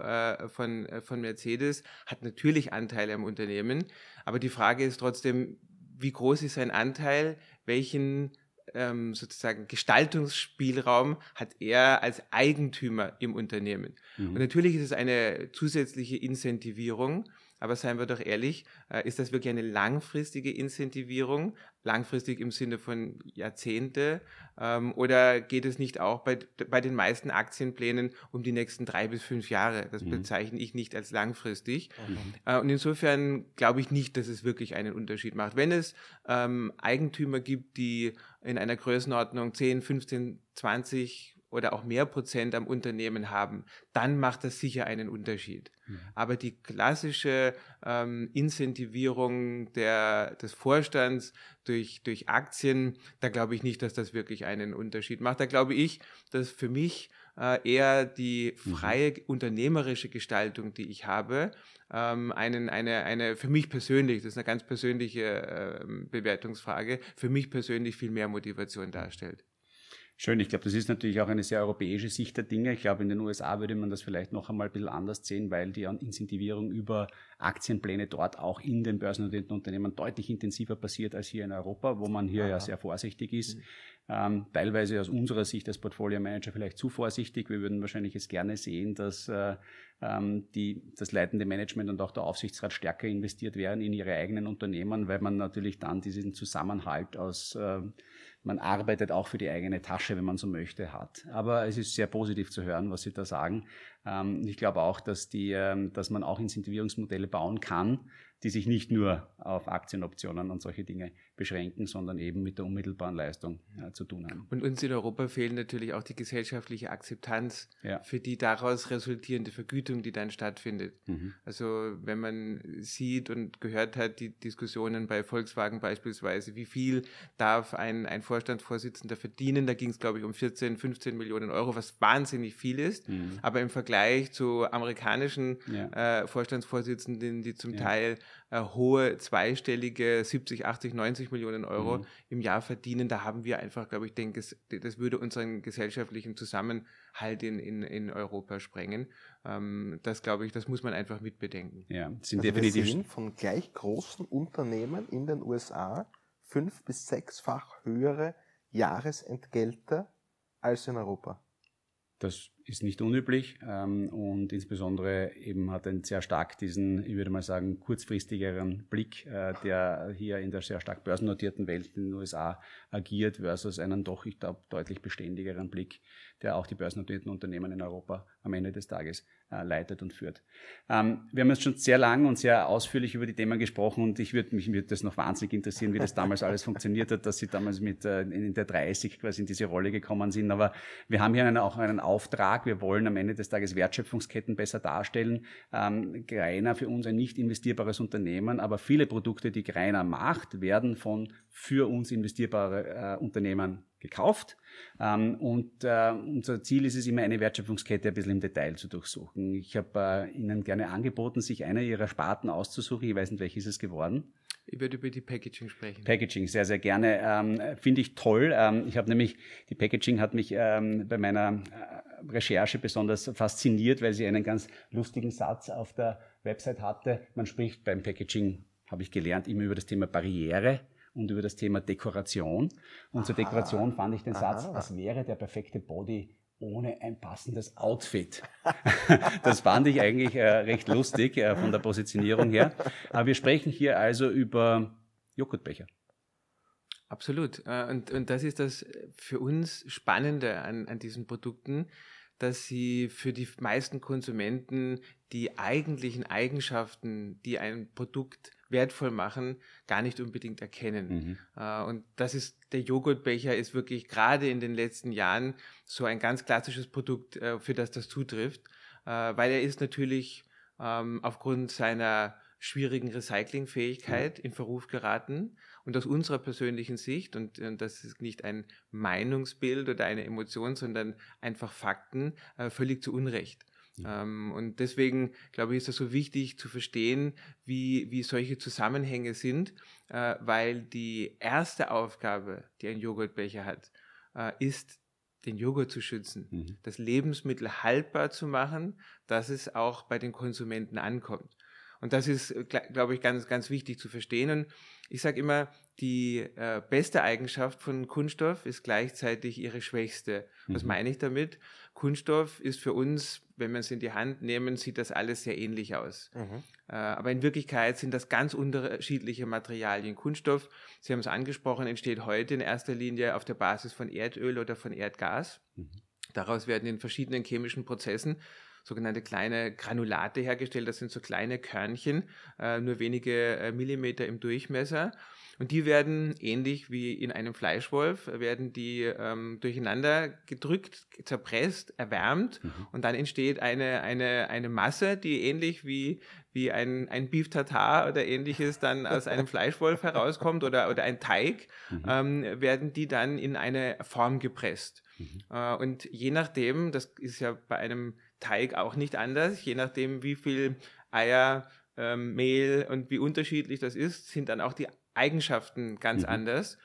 von, von Mercedes hat natürlich Anteile am Unternehmen, aber die Frage ist trotzdem, wie groß ist sein Anteil, welchen ähm, sozusagen Gestaltungsspielraum hat er als Eigentümer im Unternehmen. Mhm. Und natürlich ist es eine zusätzliche Incentivierung, aber seien wir doch ehrlich, äh, ist das wirklich eine langfristige Incentivierung, langfristig im Sinne von Jahrzehnte, ähm, oder geht es nicht auch bei, bei den meisten Aktienplänen um die nächsten drei bis fünf Jahre? Das mhm. bezeichne ich nicht als langfristig. Mhm. Und insofern glaube ich nicht, dass es wirklich einen Unterschied macht. Wenn es ähm, Eigentümer gibt, die in einer Größenordnung 10, 15, 20 oder auch mehr Prozent am Unternehmen haben, dann macht das sicher einen Unterschied. Mhm. Aber die klassische ähm, Incentivierung der, des Vorstands durch, durch Aktien, da glaube ich nicht, dass das wirklich einen Unterschied macht. Da glaube ich, dass für mich äh, eher die mhm. freie mhm. unternehmerische Gestaltung, die ich habe, ähm, einen, eine, eine für mich persönlich, das ist eine ganz persönliche äh, Bewertungsfrage, für mich persönlich viel mehr Motivation darstellt. Schön, ich glaube, das ist natürlich auch eine sehr europäische Sicht der Dinge. Ich glaube, in den USA würde man das vielleicht noch einmal ein bisschen anders sehen, weil die Incentivierung über Aktienpläne dort auch in den börsennotierten Unternehmen deutlich intensiver passiert als hier in Europa, wo man hier Aha. ja sehr vorsichtig ist. Mhm. Ähm, teilweise aus unserer Sicht als Portfolio Manager vielleicht zu vorsichtig. Wir würden wahrscheinlich es gerne sehen, dass äh, ähm, die, das leitende Management und auch der Aufsichtsrat stärker investiert werden in ihre eigenen Unternehmen, weil man natürlich dann diesen Zusammenhalt aus äh, man arbeitet auch für die eigene Tasche, wenn man so möchte, hat. Aber es ist sehr positiv zu hören, was Sie da sagen. Ähm, ich glaube auch, dass, die, ähm, dass man auch Incentivierungsmodelle bauen kann, die sich nicht nur auf Aktienoptionen und solche Dinge beschränken, sondern eben mit der unmittelbaren Leistung äh, zu tun haben. Und uns in Europa fehlt natürlich auch die gesellschaftliche Akzeptanz ja. für die daraus resultierende Vergütung, die dann stattfindet. Mhm. Also wenn man sieht und gehört hat, die Diskussionen bei Volkswagen beispielsweise, wie viel darf ein, ein Vorstandsvorsitzender verdienen, da ging es glaube ich um 14, 15 Millionen Euro, was wahnsinnig viel ist, mhm. aber im Vergleich zu amerikanischen ja. äh, Vorstandsvorsitzenden, die zum ja. Teil äh, hohe zweistellige 70, 80, 90 Millionen Euro mhm. im Jahr verdienen. Da haben wir einfach, glaube ich, denke, das würde unseren gesellschaftlichen Zusammenhalt in, in, in Europa sprengen. Ähm, das, glaube ich, das muss man einfach mitbedenken. Ja, sind also definitiv. Wir sehen von gleich großen Unternehmen in den USA fünf- bis sechsfach höhere Jahresentgelte als in Europa. Das ist nicht unüblich ähm, und insbesondere eben hat er sehr stark diesen, ich würde mal sagen, kurzfristigeren Blick, äh, der hier in der sehr stark börsennotierten Welt in den USA agiert, versus einen doch, ich glaube, deutlich beständigeren Blick, der auch die börsennotierten Unternehmen in Europa am Ende des Tages äh, leitet und führt. Ähm, wir haben jetzt schon sehr lang und sehr ausführlich über die Themen gesprochen und ich würde mich würde das noch wahnsinnig interessieren, wie das damals alles funktioniert hat, dass Sie damals mit äh, in der 30 quasi in diese Rolle gekommen sind. Aber wir haben hier einen, auch einen Auftrag. Wir wollen am Ende des Tages Wertschöpfungsketten besser darstellen. Ähm, Greiner für uns ein nicht investierbares Unternehmen, aber viele Produkte, die Greiner macht, werden von für uns investierbare äh, Unternehmen gekauft. Ähm, und äh, unser Ziel ist es immer, eine Wertschöpfungskette ein bisschen im Detail zu durchsuchen. Ich habe äh, Ihnen gerne angeboten, sich eine Ihrer Sparten auszusuchen. Ich weiß nicht, welches ist es geworden. Ich werde über die Packaging sprechen. Packaging, sehr, sehr gerne. Ähm, Finde ich toll. Ähm, ich habe nämlich, die Packaging hat mich ähm, bei meiner äh, Recherche besonders fasziniert, weil sie einen ganz lustigen Satz auf der Website hatte. Man spricht beim Packaging, habe ich gelernt, immer über das Thema Barriere und über das Thema Dekoration. Und zur Dekoration fand ich den Satz, Aha. was wäre der perfekte Body ohne ein passendes Outfit. das fand ich eigentlich äh, recht lustig äh, von der Positionierung her. Aber wir sprechen hier also über Joghurtbecher. Absolut. Äh, und, und das ist das für uns Spannende an, an diesen Produkten, dass sie für die meisten Konsumenten die eigentlichen Eigenschaften, die ein Produkt wertvoll machen, gar nicht unbedingt erkennen. Mhm. Äh, und das ist, der Joghurtbecher ist wirklich gerade in den letzten Jahren so ein ganz klassisches Produkt, äh, für das das zutrifft, äh, weil er ist natürlich ähm, aufgrund seiner schwierigen Recyclingfähigkeit in Verruf geraten. Und aus unserer persönlichen Sicht, und, und, das ist nicht ein Meinungsbild oder eine Emotion, sondern einfach Fakten, äh, völlig zu Unrecht. Ja. Ähm, und deswegen, glaube ich, ist es so wichtig zu verstehen, wie, wie solche Zusammenhänge sind, äh, weil die erste Aufgabe, die ein Joghurtbecher hat, äh, ist, den Joghurt zu schützen, mhm. das Lebensmittel haltbar zu machen, dass es auch bei den Konsumenten ankommt. Und das ist, äh, glaube ich, ganz, ganz wichtig zu verstehen. Und ich sage immer, die äh, beste Eigenschaft von Kunststoff ist gleichzeitig ihre schwächste. Mhm. Was meine ich damit? Kunststoff ist für uns, wenn wir es in die Hand nehmen, sieht das alles sehr ähnlich aus. Mhm. Äh, aber in Wirklichkeit sind das ganz unterschiedliche Materialien. Kunststoff, Sie haben es angesprochen, entsteht heute in erster Linie auf der Basis von Erdöl oder von Erdgas. Mhm. Daraus werden in verschiedenen chemischen Prozessen sogenannte kleine Granulate hergestellt. Das sind so kleine Körnchen, äh, nur wenige äh, Millimeter im Durchmesser. Und die werden ähnlich wie in einem Fleischwolf, werden die ähm, durcheinander gedrückt, zerpresst, erwärmt mhm. und dann entsteht eine, eine, eine Masse, die ähnlich wie, wie ein, ein Beef Tartar oder ähnliches dann aus einem Fleischwolf herauskommt oder, oder ein Teig, mhm. ähm, werden die dann in eine Form gepresst. Mhm. Äh, und je nachdem, das ist ja bei einem Teig auch nicht anders. Je nachdem, wie viel Eier, ähm, Mehl und wie unterschiedlich das ist, sind dann auch die Eigenschaften ganz mhm. anders.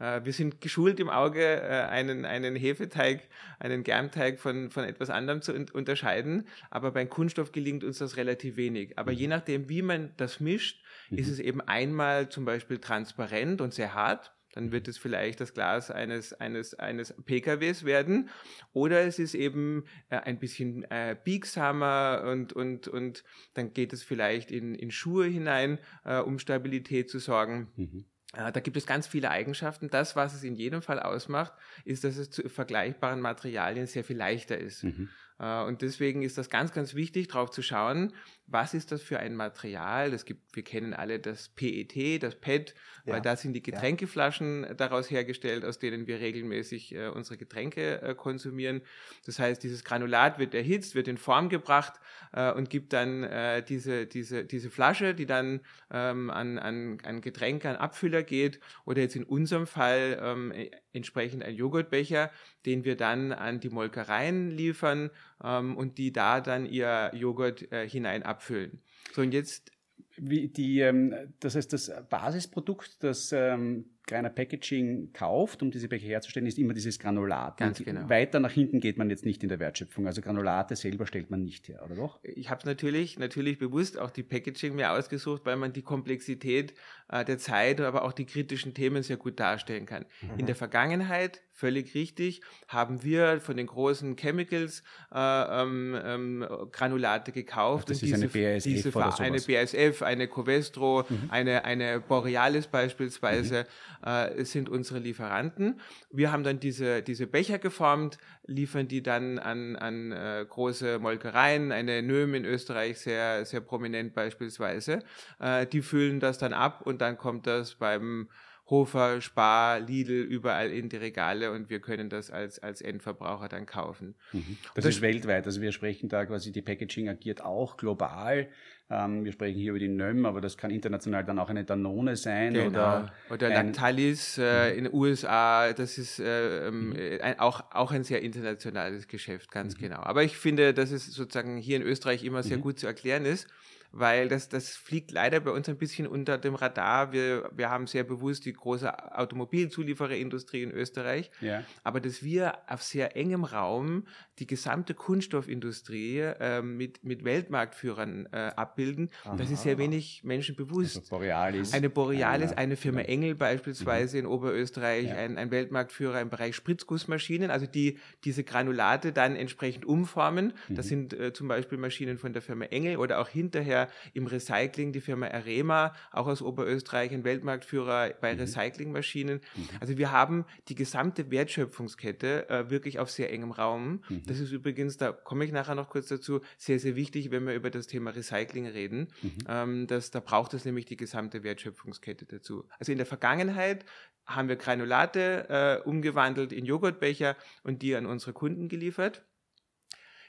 Äh, wir sind geschult im Auge, äh, einen, einen Hefeteig, einen Germteig von, von etwas anderem zu un unterscheiden, aber beim Kunststoff gelingt uns das relativ wenig. Aber mhm. je nachdem, wie man das mischt, mhm. ist es eben einmal zum Beispiel transparent und sehr hart dann wird es vielleicht das Glas eines, eines, eines PKWs werden. Oder es ist eben äh, ein bisschen äh, biegsamer und, und, und dann geht es vielleicht in, in Schuhe hinein, äh, um Stabilität zu sorgen. Mhm. Äh, da gibt es ganz viele Eigenschaften. Das, was es in jedem Fall ausmacht, ist, dass es zu vergleichbaren Materialien sehr viel leichter ist. Mhm. Äh, und deswegen ist das ganz, ganz wichtig, darauf zu schauen, was ist das für ein Material? Es gibt, wir kennen alle das PET, das PET, ja. weil da sind die Getränkeflaschen ja. daraus hergestellt, aus denen wir regelmäßig äh, unsere Getränke äh, konsumieren. Das heißt, dieses Granulat wird erhitzt, wird in Form gebracht äh, und gibt dann äh, diese, diese, diese Flasche, die dann ähm, an, an, an Getränke, an Abfüller geht oder jetzt in unserem Fall ähm, e, entsprechend ein Joghurtbecher, den wir dann an die Molkereien liefern ähm, und die da dann ihr Joghurt äh, hinein abfüllen. So, und jetzt wie die, ähm, das heißt, das Basisprodukt, das ähm, Greiner Packaging kauft, um diese Becher herzustellen, ist immer dieses Granulat. Ganz und genau. Weiter nach hinten geht man jetzt nicht in der Wertschöpfung. Also Granulate selber stellt man nicht her, oder doch? Ich habe natürlich, natürlich bewusst auch die Packaging mir ausgesucht, weil man die Komplexität äh, der Zeit, aber auch die kritischen Themen sehr gut darstellen kann. Mhm. In der Vergangenheit, völlig richtig, haben wir von den großen Chemicals äh, ähm, ähm, Granulate gekauft. Ach, das und ist diese, eine BASF diese, oder sowas. Eine BASF, eine Covestro, mhm. eine, eine Borealis beispielsweise. Mhm äh, sind unsere Lieferanten. Wir haben dann diese, diese Becher geformt, liefern die dann an, an äh, große Molkereien, eine Nöhm in Österreich sehr, sehr prominent beispielsweise. Äh, die füllen das dann ab und dann kommt das beim Hofer, Spar, Lidl, überall in die Regale und wir können das als, als Endverbraucher dann kaufen. Mhm. Das, das, ist weltweit, also wir sprechen da quasi, die Packaging agiert auch global. Ähm, wir sprechen hier über die NÖM, aber das kann international dann auch eine Danone sein genau. oder, oder Lactalis äh, mhm. in den USA. Das ist äh, ähm, mhm. ein, auch, auch ein sehr internationales Geschäft, ganz mhm. genau. Aber ich finde, dass es sozusagen hier in Österreich immer sehr mhm. gut zu erklären ist weil das, das fliegt leider bei uns ein bisschen unter dem Radar. Wir, wir haben sehr bewusst die große Automobilzuliefererindustrie in Österreich, ja. aber dass wir auf sehr engem Raum die gesamte Kunststoffindustrie äh, mit, mit Weltmarktführern äh, abbilden, Aha. das ist sehr wenig Menschen bewusst. Also Borealis. Eine Borealis, eine, eine Firma Engel beispielsweise mhm. in Oberösterreich, ja. ein, ein Weltmarktführer im Bereich Spritzgussmaschinen, also die diese Granulate dann entsprechend umformen. Mhm. Das sind äh, zum Beispiel Maschinen von der Firma Engel oder auch hinterher Im Recycling die Firma Arema, auch aus Oberösterreich ein Weltmarktführer bei mhm. Recyclingmaschinen. Mhm. Also wir haben die gesamte Wertschöpfungskette äh, wirklich auf sehr engem Raum. Mhm. Das ist übrigens, da komme ich nachher noch kurz dazu, sehr, sehr wichtig, wenn wir über das Thema Recycling reden. Mhm. Ähm, dass, da braucht es nämlich die gesamte Wertschöpfungskette dazu. Also in der Vergangenheit haben wir Granulate äh, umgewandelt in Joghurtbecher und die an unsere Kunden geliefert.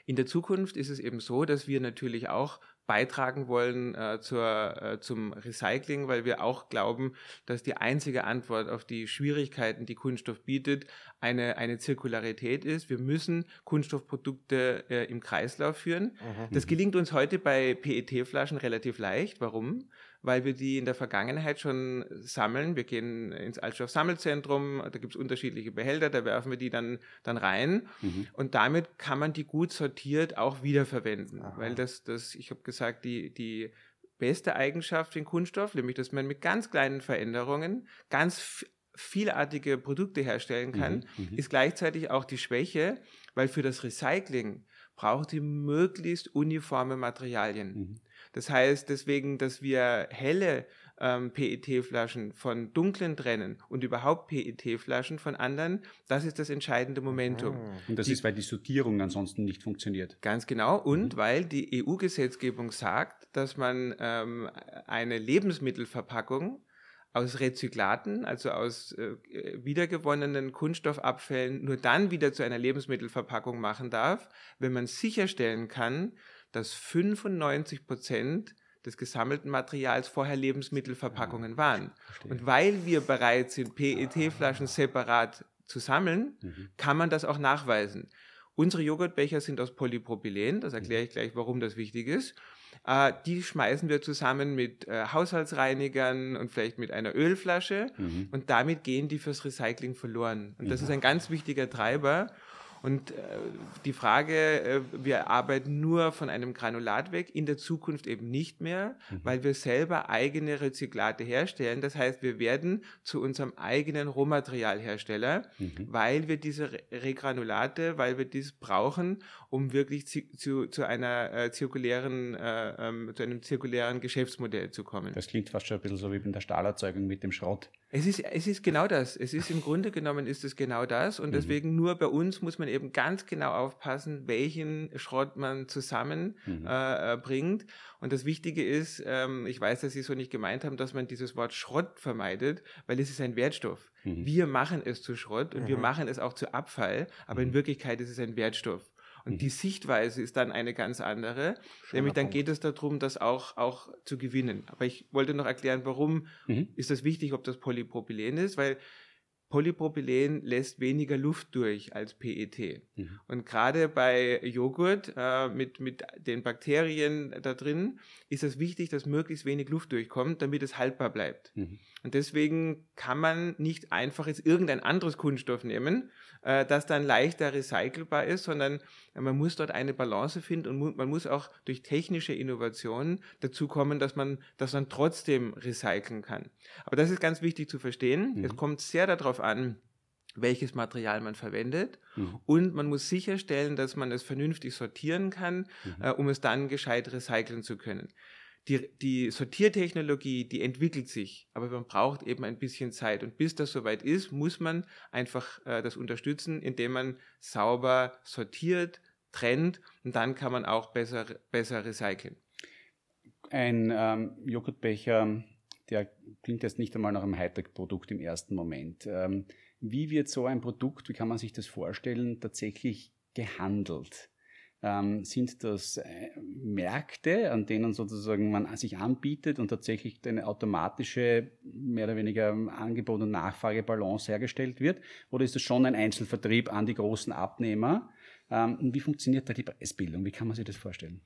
In der Zukunft ist es eben so, dass wir natürlich auch beitragen wollen äh, zur, äh, zum Recycling, weil wir auch glauben, dass die einzige Antwort auf die Schwierigkeiten, die Kunststoff bietet, eine, eine Zirkularität ist. Wir müssen Kunststoffprodukte äh, im Kreislauf führen. Mhm. Das gelingt uns heute bei PET-Flaschen relativ leicht. Warum? Weil wir die in der Vergangenheit schon sammeln. Wir gehen ins Altstoffsammelzentrum, da gibt es unterschiedliche Behälter, da werfen wir die dann, dann rein mhm. und damit kann man die gut sortiert auch wiederverwenden, Aha. weil das, das ich habe gesagt, die, die beste Eigenschaft in Kunststoff, nämlich dass man mit ganz kleinen Veränderungen ganz vielartige Produkte herstellen kann, mhm. mhm. ist gleichzeitig auch die Schwäche, weil für das Recycling braucht ihr möglichst uniforme Materialien. Mhm. Das heißt deswegen, dass wir helle ähm, PET-Flaschen von dunklen trennen und überhaupt PET-Flaschen von anderen, das ist das entscheidende Momentum. Ah. Und das die, ist, weil die Sortierung ansonsten nicht funktioniert. Ganz genau. Und mhm. weil die EU-Gesetzgebung sagt, dass man ähm, eine Lebensmittelverpackung aus Rezyklaten, also aus äh, wiedergewonnenen Kunststoffabfällen, nur dann wieder zu einer Lebensmittelverpackung machen darf, wenn man sicherstellen kann, dass 95 Prozent des gesammelten Materials vorher Lebensmittelverpackungen ja, waren. Verstehe. Und weil wir bereit sind, PET-Flaschen separat zu sammeln, mhm. kann man das auch nachweisen. Unsere Joghurtbecher sind aus Polypropylen, das erkläre ich gleich, warum das wichtig ist. Äh, die schmeißen wir zusammen mit äh, Haushaltsreinigern und vielleicht mit einer Ölflasche mhm. und damit gehen die fürs Recycling verloren. Und das mhm. ist ein ganz wichtiger Treiber. Und äh, die Frage, äh, wir arbeiten nur von einem Granulat weg, in der Zukunft eben nicht mehr, mhm. weil wir selber eigene Rezyklate herstellen. Das heißt, wir werden zu unserem eigenen Rohmaterialhersteller, mhm. weil wir diese Regranulate, weil wir dies brauchen, um wirklich zu, zu, zu einer äh, zirkulären, äh, ähm, zu einem zirkulären Geschäftsmodell zu kommen. Das klingt fast schon ein bisschen so wie in der Stahlerzeugung mit dem Schrott. Es ist, es ist genau das. Es ist im Grunde genommen ist es genau das. Und mhm. deswegen nur bei uns muss man eben ganz genau aufpassen, welchen Schrott man zusammenbringt. Mhm. Äh, äh und das Wichtige ist, ähm, ich weiß, dass Sie so nicht gemeint haben, dass man dieses Wort Schrott vermeidet, weil es ist ein Wertstoff. Mhm. Wir machen es zu Schrott und wir mhm. machen es auch zu Abfall, aber in mhm. Wirklichkeit ist es ein Wertstoff. Und mhm. die Sichtweise ist dann eine ganz andere. Schöner nämlich dann Punkt. geht es darum, das auch, auch zu gewinnen. Aber ich wollte noch erklären, warum mhm. ist das wichtig, ob das Polypropylen ist, weil Polypropylen lässt weniger Luft durch als PET. Mhm. Und gerade bei Joghurt äh, mit, mit den Bakterien da drin ist es wichtig, dass möglichst wenig Luft durchkommt, damit es haltbar bleibt. Mhm. Und deswegen kann man nicht einfach jetzt irgendein anderes Kunststoff nehmen, äh, das dann leichter recycelbar ist, sondern man muss dort eine Balance finden und man muss auch durch technische Innovationen dazu kommen, dass man das dann trotzdem recyceln kann. Aber das ist ganz wichtig zu verstehen. Mhm. Es kommt sehr darauf an, welches Material man verwendet. Mhm. Und man muss sicherstellen, dass man es vernünftig sortieren kann, mhm. äh, um es dann gescheit recyceln zu können die, die Sortiertechnologie, die entwickelt sich, aber man braucht eben ein bisschen Zeit. Und bis das soweit ist, muss man einfach äh, das unterstützen, indem man sauber sortiert, trennt und dann kann man auch besser, besser recyceln. Ein ähm, Joghurtbecher, der klingt jetzt nicht einmal nach einem Hightech-Produkt im ersten Moment. Ähm, wie wird so ein Produkt, wie kann man sich das vorstellen, tatsächlich gehandelt? ähm, sind das äh, Märkte, an denen sozusagen man sich anbietet und tatsächlich eine automatische, mehr oder weniger Angebot- und Nachfragebalance hergestellt wird? Oder ist es schon ein Einzelvertrieb an die großen Abnehmer? Ähm, und wie funktioniert da die Preisbildung? Wie kann man sich das vorstellen?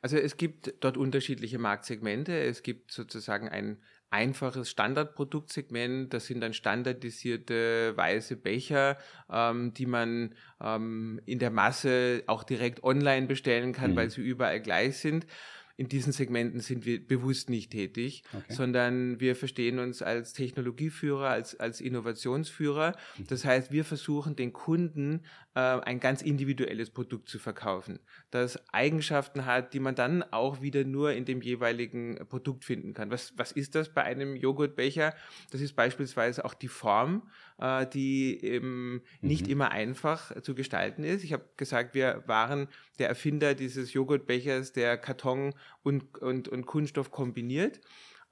Also es gibt dort unterschiedliche Marktsegmente. Es gibt sozusagen ein einfaches Standardproduktsegment. Das sind dann standardisierte weiße Becher, ähm, die man ähm, in der Masse auch direkt online bestellen kann, mhm. weil sie überall gleich sind. In diesen Segmenten sind wir bewusst nicht tätig, okay. sondern wir verstehen uns als Technologieführer, als, als Innovationsführer. Mhm. Das heißt, wir versuchen den Kunden äh, ein ganz individuelles Produkt zu verkaufen, das Eigenschaften hat, die man dann auch wieder nur in dem jeweiligen Produkt finden kann. Was, was ist das bei einem Joghurtbecher? Das ist beispielsweise auch die Form, äh, die eben nicht mhm. immer einfach zu gestalten ist. Ich habe gesagt, wir waren der Erfinder dieses Joghurtbechers, der Karton und, und, und Kunststoff kombiniert.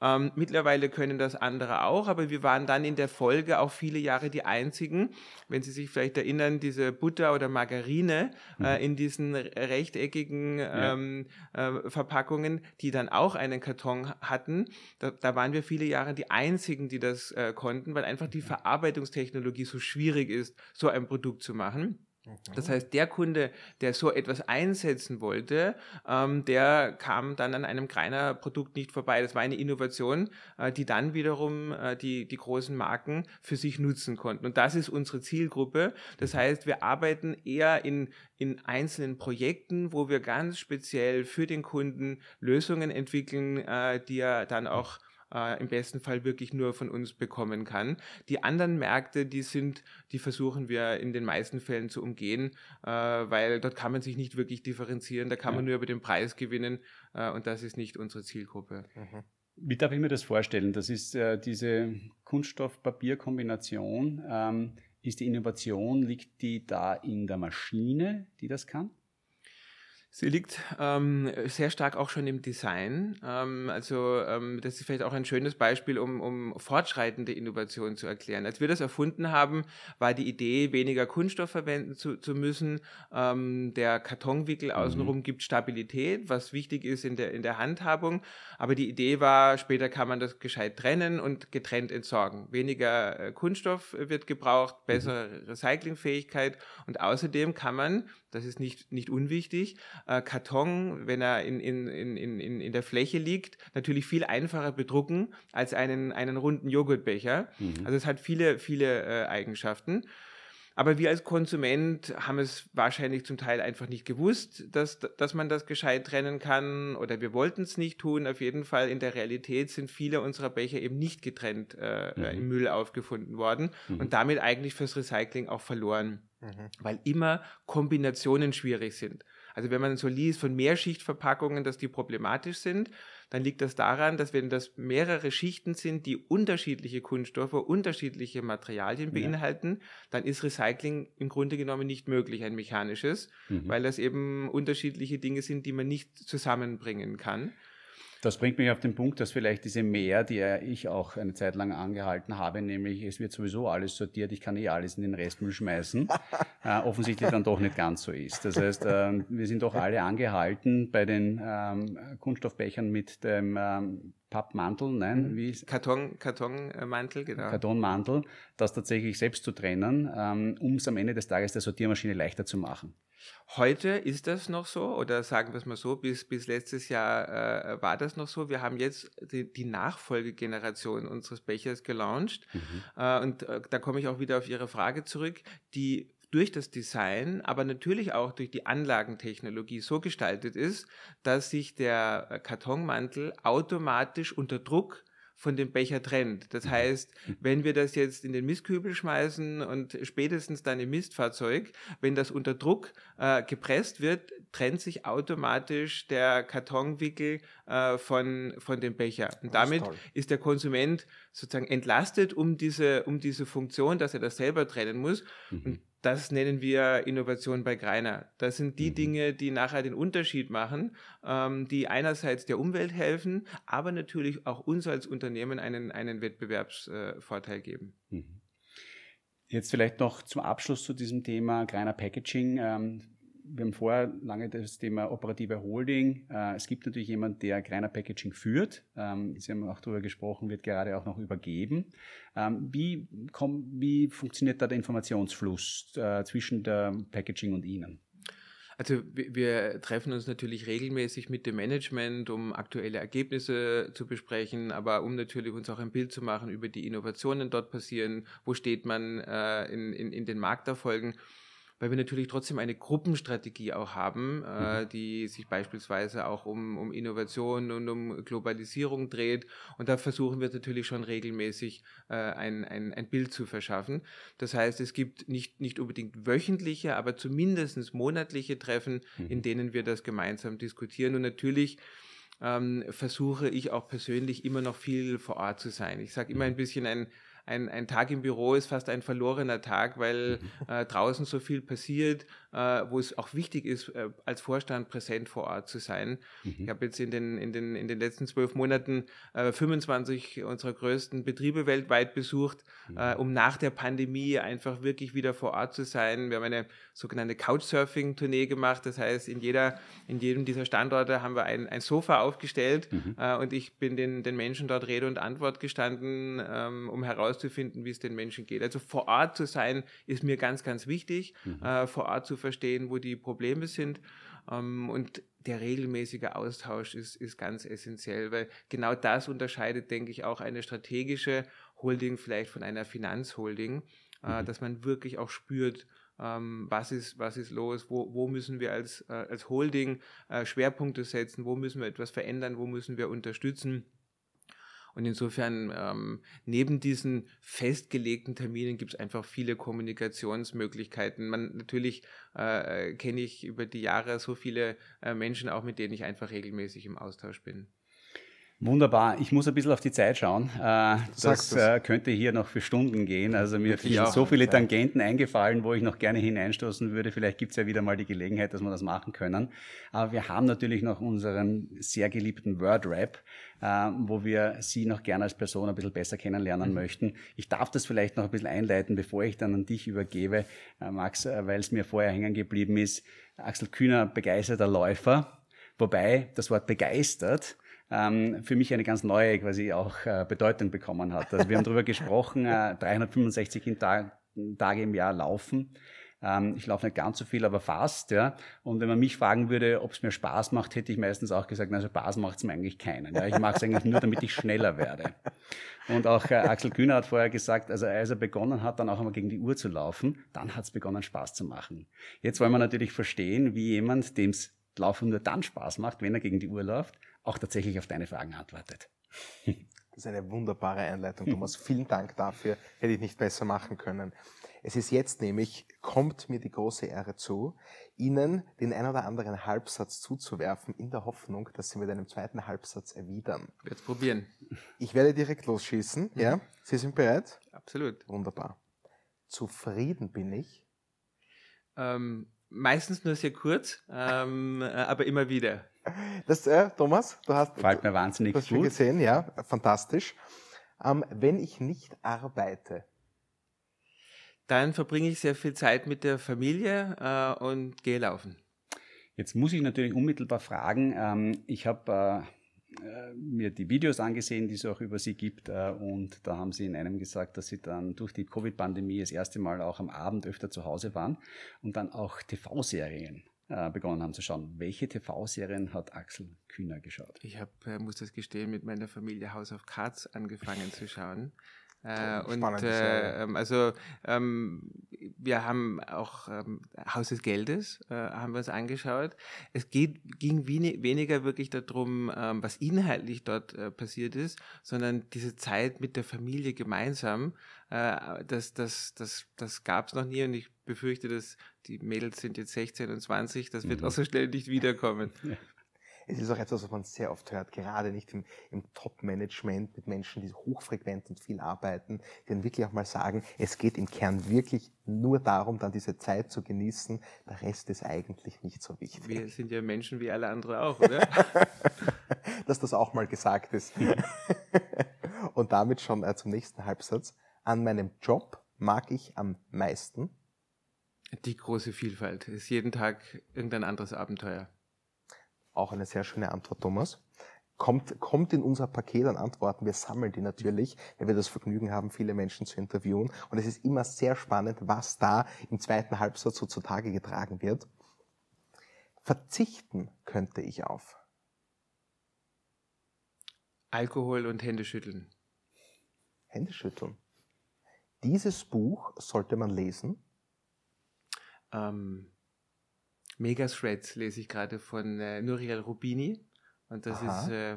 Ähm, mittlerweile können das andere auch, aber wir waren dann in der Folge auch viele Jahre die einzigen, wenn Sie sich vielleicht erinnern, diese Butter oder Margarine äh, mhm. in diesen rechteckigen ähm, äh, Verpackungen, die dann auch einen Karton hatten. Da, da, waren wir viele Jahre die einzigen, die das äh, konnten, weil einfach die Verarbeitungstechnologie so schwierig ist, so ein Produkt zu machen. Das heißt, der Kunde, der so etwas einsetzen wollte, ähm, der kam dann an einem kleiner Produkt nicht vorbei. Das war eine Innovation, äh, die dann wiederum äh, die, die großen Marken für sich nutzen konnten. Und das ist unsere Zielgruppe. Das mhm. heißt, wir arbeiten eher in, in einzelnen Projekten, wo wir ganz speziell für den Kunden Lösungen entwickeln, äh, die er dann auch äh, im besten Fall wirklich nur von uns bekommen kann. Die anderen Märkte, die sind, die versuchen wir in den meisten Fällen zu umgehen, äh, weil dort kann man sich nicht wirklich differenzieren, da kann ja. man nur über den Preis gewinnen äh, und das ist nicht unsere Zielgruppe. Mhm. Wie darf ich mir das vorstellen? Das ist äh, diese Kunststoff-Papier-Kombination. Ähm, ist die Innovation, liegt die da in der Maschine, die das kann? Sie liegt ähm, sehr stark auch schon im Design. Ähm, also ähm, das ist vielleicht auch ein schönes Beispiel, um, um fortschreitende Innovation zu erklären. Als wir das erfunden haben, war die Idee, weniger Kunststoff verwenden zu, zu müssen. Ähm, der Kartonwickel mhm. außenrum gibt Stabilität, was wichtig ist in der, in der Handhabung. Aber die Idee war, später kann man das gescheit trennen und getrennt entsorgen. Weniger äh, Kunststoff wird gebraucht, mhm. bessere Recyclingfähigkeit und außerdem kann man das ist nicht, nicht unwichtig. Äh, Karton, wenn er in, in, in, in, in der Fläche liegt, natürlich viel einfacher bedrucken als einen, einen runden Joghurtbecher. Mhm. Also es hat viele, viele äh, Eigenschaften. Aber wir als Konsument haben es wahrscheinlich zum Teil einfach nicht gewusst, dass, dass man das gescheit trennen kann oder wir wollten es nicht tun. Auf jeden Fall in der Realität sind viele unserer Becher eben nicht getrennt äh, mhm. im Müll aufgefunden worden mhm. und damit eigentlich fürs Recycling auch verloren, mhm. weil immer Kombinationen schwierig sind. Also wenn man so liest von Mehrschichtverpackungen, dass die problematisch sind, dann liegt das daran, dass wenn das mehrere Schichten sind, die unterschiedliche Kunststoffe, unterschiedliche Materialien beinhalten, ja. dann ist Recycling im Grunde genommen nicht möglich, ein mechanisches, mhm. weil das eben unterschiedliche Dinge sind, die man nicht zusammenbringen kann. Das bringt mich auf den Punkt, dass vielleicht diese Mehr, die ich auch eine Zeit lang angehalten habe, nämlich es wird sowieso alles sortiert, ich kann eh alles in den Restmüll schmeißen, äh, offensichtlich dann doch nicht ganz so ist. Das heißt, äh, wir sind doch alle angehalten, bei den ähm, Kunststoffbechern mit dem ähm, Pappmantel, nein, mhm. wie Karton, Kartonmantel, genau. Kartonmantel, das tatsächlich selbst zu trennen, ähm, um es am Ende des Tages der Sortiermaschine leichter zu machen. Heute ist das noch so, oder sagen wir es mal so, bis, bis letztes Jahr äh, war das noch so. Wir haben jetzt die, die Nachfolgegeneration unseres Bechers gelauncht. Mhm. Äh, und äh, da komme ich auch wieder auf Ihre Frage zurück, die durch das Design, aber natürlich auch durch die Anlagentechnologie so gestaltet ist, dass sich der äh, Kartonmantel automatisch unter Druck von dem Becher trennt. Das mhm. heißt, wenn wir das jetzt in den Mistkübel schmeißen und spätestens dann im Mistfahrzeug, wenn das unter Druck äh, gepresst wird, trennt sich automatisch der Kartonwickel äh, von, von dem Becher. Und damit ist, ist, der Konsument sozusagen entlastet um diese, um diese Funktion, dass er das selber trennen muss. Mhm. Und das nennen wir Innovation bei Greiner. Das sind die mhm. Dinge, die nachher den Unterschied machen, ähm, die einerseits der Umwelt helfen, aber natürlich auch uns als Unternehmen einen, einen Wettbewerbsvorteil äh, geben. Mhm. Jetzt vielleicht noch zum Abschluss zu diesem Thema Greiner Packaging. Ähm, wir haben vorher lange das Thema operative Holding. Äh, es gibt natürlich jemanden, der Greiner Packaging führt. Ähm, Sie haben auch darüber gesprochen, wird gerade auch noch übergeben. Ähm, wie, komm, wie funktioniert da der Informationsfluss äh, zwischen der Packaging und Ihnen? Also wir treffen uns natürlich regelmäßig mit dem Management, um aktuelle Ergebnisse zu besprechen, aber um natürlich uns auch ein Bild zu machen über die Innovationen dort passieren, wo steht man äh, in, in, in den Markterfolgen. Weil wir natürlich trotzdem eine Gruppenstrategie auch haben, äh, mhm. die sich beispielsweise auch um, um Innovation und um Globalisierung dreht. Und da versuchen wir natürlich schon regelmäßig äh, ein, ein, ein Bild zu verschaffen. Das heißt, es gibt nicht, nicht unbedingt wöchentliche, aber zumindest monatliche Treffen, mhm. in denen wir das gemeinsam diskutieren. Und natürlich ähm, versuche ich auch persönlich immer noch viel vor Ort zu sein. Ich sage immer ein bisschen ein ein, ein Tag im Büro ist fast ein verlorener Tag, weil mhm. äh, draußen so viel passiert, äh, wo es auch wichtig ist, äh, als Vorstand präsent vor Ort zu sein. Mhm. Ich habe jetzt in den, in, den, in den letzten zwölf Monaten 25 äh, unserer größten Betriebe weltweit besucht, mhm. Äh, um nach der Pandemie einfach wirklich wieder vor Ort zu sein. Wir haben eine sogenannte Couchsurfing-Tournee gemacht. Das heißt, in, jeder, in jedem dieser Standorte haben wir ein, ein Sofa aufgestellt mhm. Äh, und ich bin den, den Menschen dort Rede und Antwort gestanden, ähm, um herauszufinden, wie es den Menschen geht. Also vor Ort zu sein, ist mir ganz, ganz wichtig, mhm. vor Ort zu verstehen, wo die Probleme sind. Ähm, und der regelmäßige Austausch ist, ist ganz essentiell, weil genau das unterscheidet, denke ich, auch eine strategische Holding vielleicht von einer Finanzholding, äh, mhm. dass man wirklich auch spürt, ähm, was, ist, was ist los, wo, wo müssen wir als, äh, als Holding äh, Schwerpunkte setzen, wo müssen wir etwas verändern, wo müssen wir unterstützen. Und insofern, ähm, neben diesen festgelegten Terminen gibt es einfach viele Kommunikationsmöglichkeiten. Man natürlich äh, kenne ich über die Jahre so viele äh, Menschen auch, mit denen ich einfach regelmäßig im Austausch bin. Wunderbar. Ich muss ein bisschen auf die Zeit schauen. Äh, das äh, könnte hier noch für Stunden gehen. Also mir sind so viele Tangenten eingefallen, wo ich noch gerne hineinstoßen würde. Vielleicht gibt es ja wieder mal die Gelegenheit, dass wir das machen können. Aber wir haben natürlich noch unseren sehr geliebten Word-Rap, äh, wo wir Sie noch gerne als Person ein bisschen besser kennenlernen mhm. möchten. Ich darf das vielleicht noch ein bisschen einleiten, bevor ich dann an dich übergebe, Max, weil es mir vorher hängen geblieben ist. Axel Kühner, begeisterter Läufer. Wobei das Wort begeistert ähm, für mich eine ganz neue quasi auch äh, Bedeutung bekommen hat. Also wir haben darüber gesprochen, äh, 365 Tag, Tage im Jahr laufen. Ähm, ich laufe nicht ganz so viel, aber fast. Ja. Und wenn man mich fragen würde, ob es mir Spaß macht, hätte ich meistens auch gesagt, also Spaß macht es mir eigentlich keinen. Ja. Ich mache es eigentlich nur, damit ich schneller werde. Und auch äh, Axel Kühner hat vorher gesagt, also als er begonnen hat, dann auch einmal gegen die Uhr zu laufen, dann hat es begonnen Spaß zu machen. Jetzt wollen wir natürlich verstehen, wie jemand, dem es Laufen nur dann Spaß macht, wenn er gegen die Uhr läuft, auch tatsächlich auf deine Fragen antwortet. Das ist eine wunderbare Einleitung, Thomas. Vielen Dank dafür. Hätte ich nicht besser machen können. Es ist jetzt nämlich, kommt mir die große Ehre zu, Ihnen den ein oder anderen Halbsatz zuzuwerfen, in der Hoffnung, dass Sie mit einem zweiten Halbsatz erwidern. Jetzt probieren. Ich werde direkt losschießen. Mhm. Ja? Sie sind bereit? Absolut. Wunderbar. Zufrieden bin ich. Ähm, meistens nur sehr kurz, ähm, äh, aber immer wieder. Das, äh, Thomas, du hast, Fällt mir wahnsinnig das gut. gesehen, ja, fantastisch. Ähm, wenn ich nicht arbeite, dann verbringe ich sehr viel Zeit mit der Familie äh, und gehe laufen. Jetzt muss ich natürlich unmittelbar fragen. Ähm, ich habe äh, mir die Videos angesehen, die es auch über Sie gibt, äh, und da haben Sie in einem gesagt, dass Sie dann durch die Covid-Pandemie das erste Mal auch am Abend öfter zu Hause waren und dann auch TV-Serien äh, begonnen haben zu schauen. Welche TV-Serien hat Axel Kühner geschaut? Ich habe, äh, muss das gestehen, mit meiner Familie House of Cards angefangen zu schauen. Äh, und äh, ähm, also ähm, wir haben auch ähm, Haus des Geldes äh, haben wir uns angeschaut. Es geht, ging wenig, weniger wirklich darum, ähm, was inhaltlich dort äh, passiert ist, sondern diese Zeit mit der Familie gemeinsam. Äh, das das, das, das gab es noch nie und ich befürchte, dass die Mädels sind jetzt 16 und 20, das wird mhm. auch so schnell nicht wiederkommen. Ja es ist auch etwas, was man sehr oft hört, gerade nicht im, im Top-Management mit Menschen, die hochfrequent und viel arbeiten, die dann wirklich auch mal sagen, es geht im Kern wirklich nur darum, dann diese Zeit zu genießen. Der Rest ist eigentlich nicht so wichtig. Wir sind ja Menschen wie alle anderen auch, oder? Dass das auch mal gesagt ist. und damit schon äh, zum nächsten Halbsatz. An meinem Job mag ich am meisten. Die große Vielfalt. Ist jeden Tag irgendein anderes Abenteuer. Auch eine sehr schöne Antwort, Thomas. Kommt, kommt in unser Paket an Antworten. Wir sammeln die natürlich, weil wir das Vergnügen haben, viele Menschen zu interviewen. Und es ist immer sehr spannend, was da im zweiten Halbsatz so zutage getragen wird. Verzichten könnte ich auf. Alkohol und Händeschütteln. Händeschütteln. Dieses Buch sollte man lesen. ähm, Megathreads lese ich gerade von äh, Nuriel Rubini. Und das Aha. ist äh,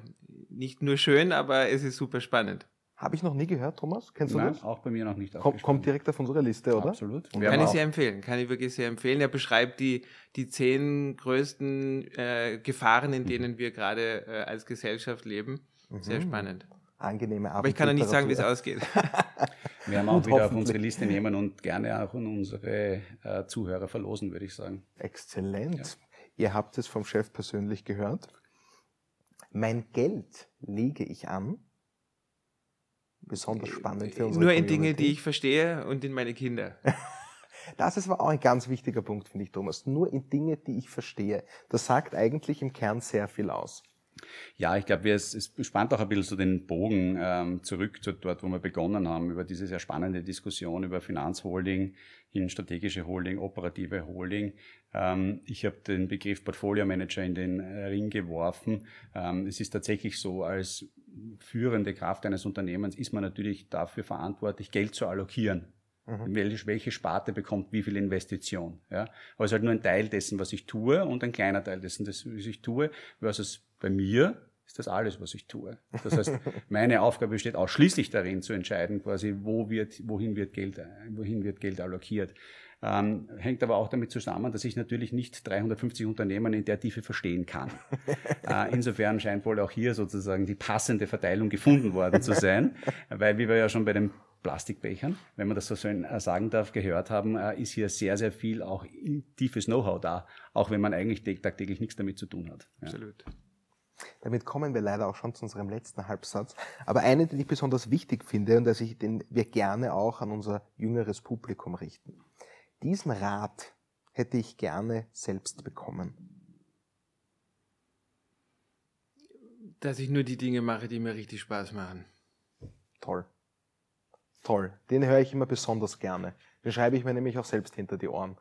nicht nur schön, aber es ist super spannend. Habe ich noch nie gehört, Thomas? Kennst du Nein, das? auch bei mir noch nicht. Komm, kommt direkt auf unsere Liste, oder? Absolut. kann ich sehr empfehlen. Kann ich wirklich sehr empfehlen. Er beschreibt die, die zehn größten äh, Gefahren, in denen wir gerade äh, als Gesellschaft leben. Mhm. Sehr spannend. Angenehme Arbeit. Aber ich kann ja nicht sagen, wie es ausgeht. Wir haben auch wieder auf unsere Liste nehmen und gerne auch an unsere äh, Zuhörer verlosen, würde ich sagen. Exzellent. Ja. Ihr habt es vom Chef persönlich gehört. Mein Geld lege ich an besonders spannend für unsere Nur in Dinge, die ich verstehe und in meine Kinder. Das ist aber auch ein ganz wichtiger Punkt, finde ich, Thomas. Nur in Dinge, die ich verstehe. Das sagt eigentlich im Kern sehr viel aus. Ja, ich glaube, es, es spannt auch ein bisschen so den Bogen ähm, zurück zu dort, wo wir begonnen haben, über diese sehr spannende Diskussion über Finanzholding hin, strategische Holding, operative Holding. Ähm, ich habe den Begriff Portfolio Manager in den Ring geworfen. Ähm, es ist tatsächlich so, als führende Kraft eines Unternehmens ist man natürlich dafür verantwortlich, Geld zu allokieren. Mhm. Welche, welche Sparte bekommt wie viel Investition. Ja? Aber es ist halt nur ein Teil dessen, was ich tue und ein kleiner Teil dessen, was ich tue, versus bei mir ist das alles, was ich tue. Das heißt, meine Aufgabe besteht ausschließlich darin zu entscheiden, quasi, wo wird, wohin wird Geld, wohin wird Geld allokiert. Ähm, hängt aber auch damit zusammen, dass ich natürlich nicht 350 Unternehmen in der Tiefe verstehen kann. äh, insofern scheint wohl auch hier sozusagen die passende Verteilung gefunden worden zu sein, weil wie wir ja schon bei den Plastikbechern, wenn man das so äh, sagen darf, gehört haben, äh, ist hier sehr, sehr viel auch tiefes Know-how da, auch wenn man eigentlich tagtäglich nichts damit zu tun hat. Ja. Absolut. Damit kommen wir leider auch schon zu unserem letzten Halbsatz. Aber eine, die ich besonders wichtig finde und ich den wir gerne auch an unser jüngeres Publikum richten. Diesen Rat hätte ich gerne selbst bekommen. Dass ich nur die Dinge mache, die mir richtig Spaß machen. Toll. Toll. Den höre ich immer besonders gerne. Den schreibe ich mir nämlich auch selbst hinter die Ohren.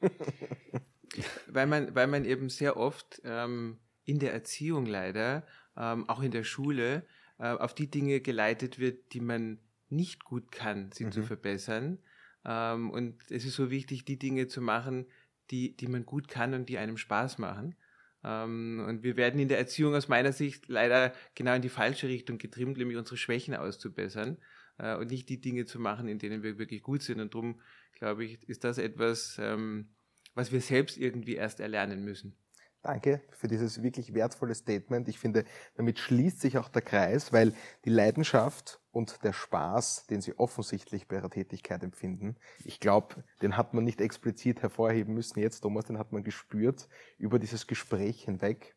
weil, man, weil man eben sehr oft ähm, in der Erziehung leider, ähm, auch in der Schule, äh, auf die Dinge geleitet wird, die man nicht gut kann, sie mhm. zu verbessern. Ähm, und es ist so wichtig, die Dinge zu machen, die, die man gut kann und die einem Spaß machen. Ähm, und wir werden in der Erziehung aus meiner Sicht leider genau in die falsche Richtung getrimmt, nämlich unsere Schwächen auszubessern äh, und nicht die Dinge zu machen, in denen wir wirklich gut sind. Und darum, glaube ich, ist das etwas, ähm, was wir selbst irgendwie erst erlernen müssen. Danke für dieses wirklich wertvolle Statement. Ich finde, damit schließt sich auch der Kreis, weil die Leidenschaft und der Spaß, den Sie offensichtlich bei Ihrer Tätigkeit empfinden, ich glaube, den hat man nicht explizit hervorheben müssen jetzt, Thomas, den hat man gespürt über dieses Gespräch hinweg.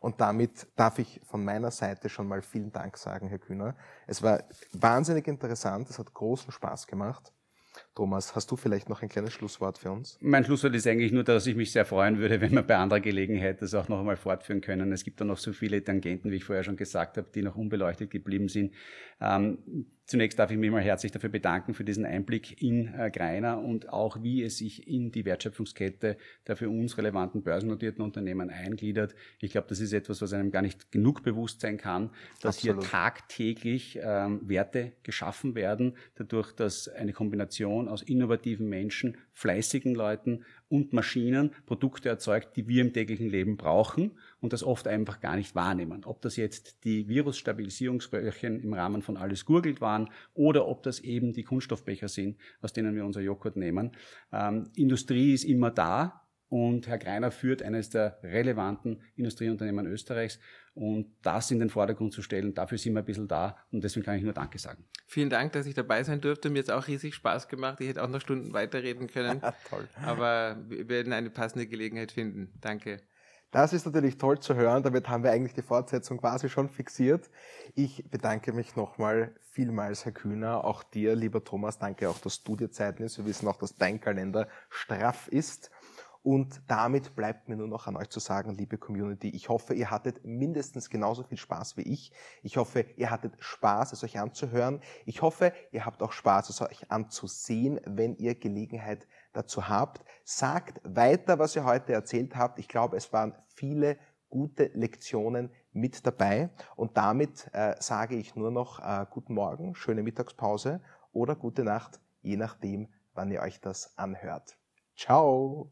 Und damit darf ich von meiner Seite schon mal vielen Dank sagen, Herr Kühner. Es war wahnsinnig interessant, es hat großen Spaß gemacht. Thomas, hast du vielleicht noch ein kleines Schlusswort für uns? Mein Schlusswort ist eigentlich nur, dass ich mich sehr freuen würde, wenn wir bei anderer Gelegenheit das auch noch einmal fortführen können. Es gibt da noch so viele Tangenten, wie ich vorher schon gesagt habe, die noch unbeleuchtet geblieben sind. Ähm, Zunächst darf ich mich mal herzlich dafür bedanken für diesen Einblick in äh, Greiner und auch wie es sich in die Wertschöpfungskette der für uns relevanten börsennotierten Unternehmen eingliedert. Ich glaube, das ist etwas, was einem gar nicht genug bewusst sein kann, dass Absolut. hier tagtäglich ähm, Werte geschaffen werden, dadurch, dass eine Kombination aus innovativen Menschen, fleißigen Leuten und Maschinen Produkte erzeugt, die wir im täglichen Leben brauchen und das oft einfach gar nicht wahrnehmen. Ob das jetzt die Virusstabilisierungsröhrchen im Rahmen von Alles gurgelt waren oder ob das eben die Kunststoffbecher sind, aus denen wir unser Joghurt nehmen. Ähm, Industrie ist immer da, und Herr Greiner führt eines der relevanten Industrieunternehmen Österreichs. Und das in den Vordergrund zu stellen, dafür sind wir ein bisschen da. Und deswegen kann ich nur Danke sagen. Vielen Dank, dass ich dabei sein durfte. Mir hat es auch riesig Spaß gemacht. Ich hätte auch noch Stunden weiterreden können. Toll. Aber wir werden eine passende Gelegenheit finden. Danke. Das ist natürlich toll zu hören. Damit haben wir eigentlich die Fortsetzung quasi schon fixiert. Ich bedanke mich nochmal vielmals, Herr Kühner. Auch dir, lieber Thomas, danke auch, dass du dir Zeit nimmst. Wir wissen auch, dass dein Kalender straff ist. Und damit bleibt mir nur noch an euch zu sagen, liebe Community, ich hoffe, ihr hattet mindestens genauso viel Spaß wie ich. Ich hoffe, ihr hattet Spaß, es euch anzuhören. Ich hoffe, ihr habt auch Spaß, es euch anzusehen, wenn ihr Gelegenheit dazu habt. Sagt weiter, was ihr heute erzählt habt. Ich glaube, es waren viele gute Lektionen mit dabei. Und damit äh, sage ich nur noch äh, guten Morgen, schöne Mittagspause oder gute Nacht, je nachdem, wann ihr euch das anhört. Ciao.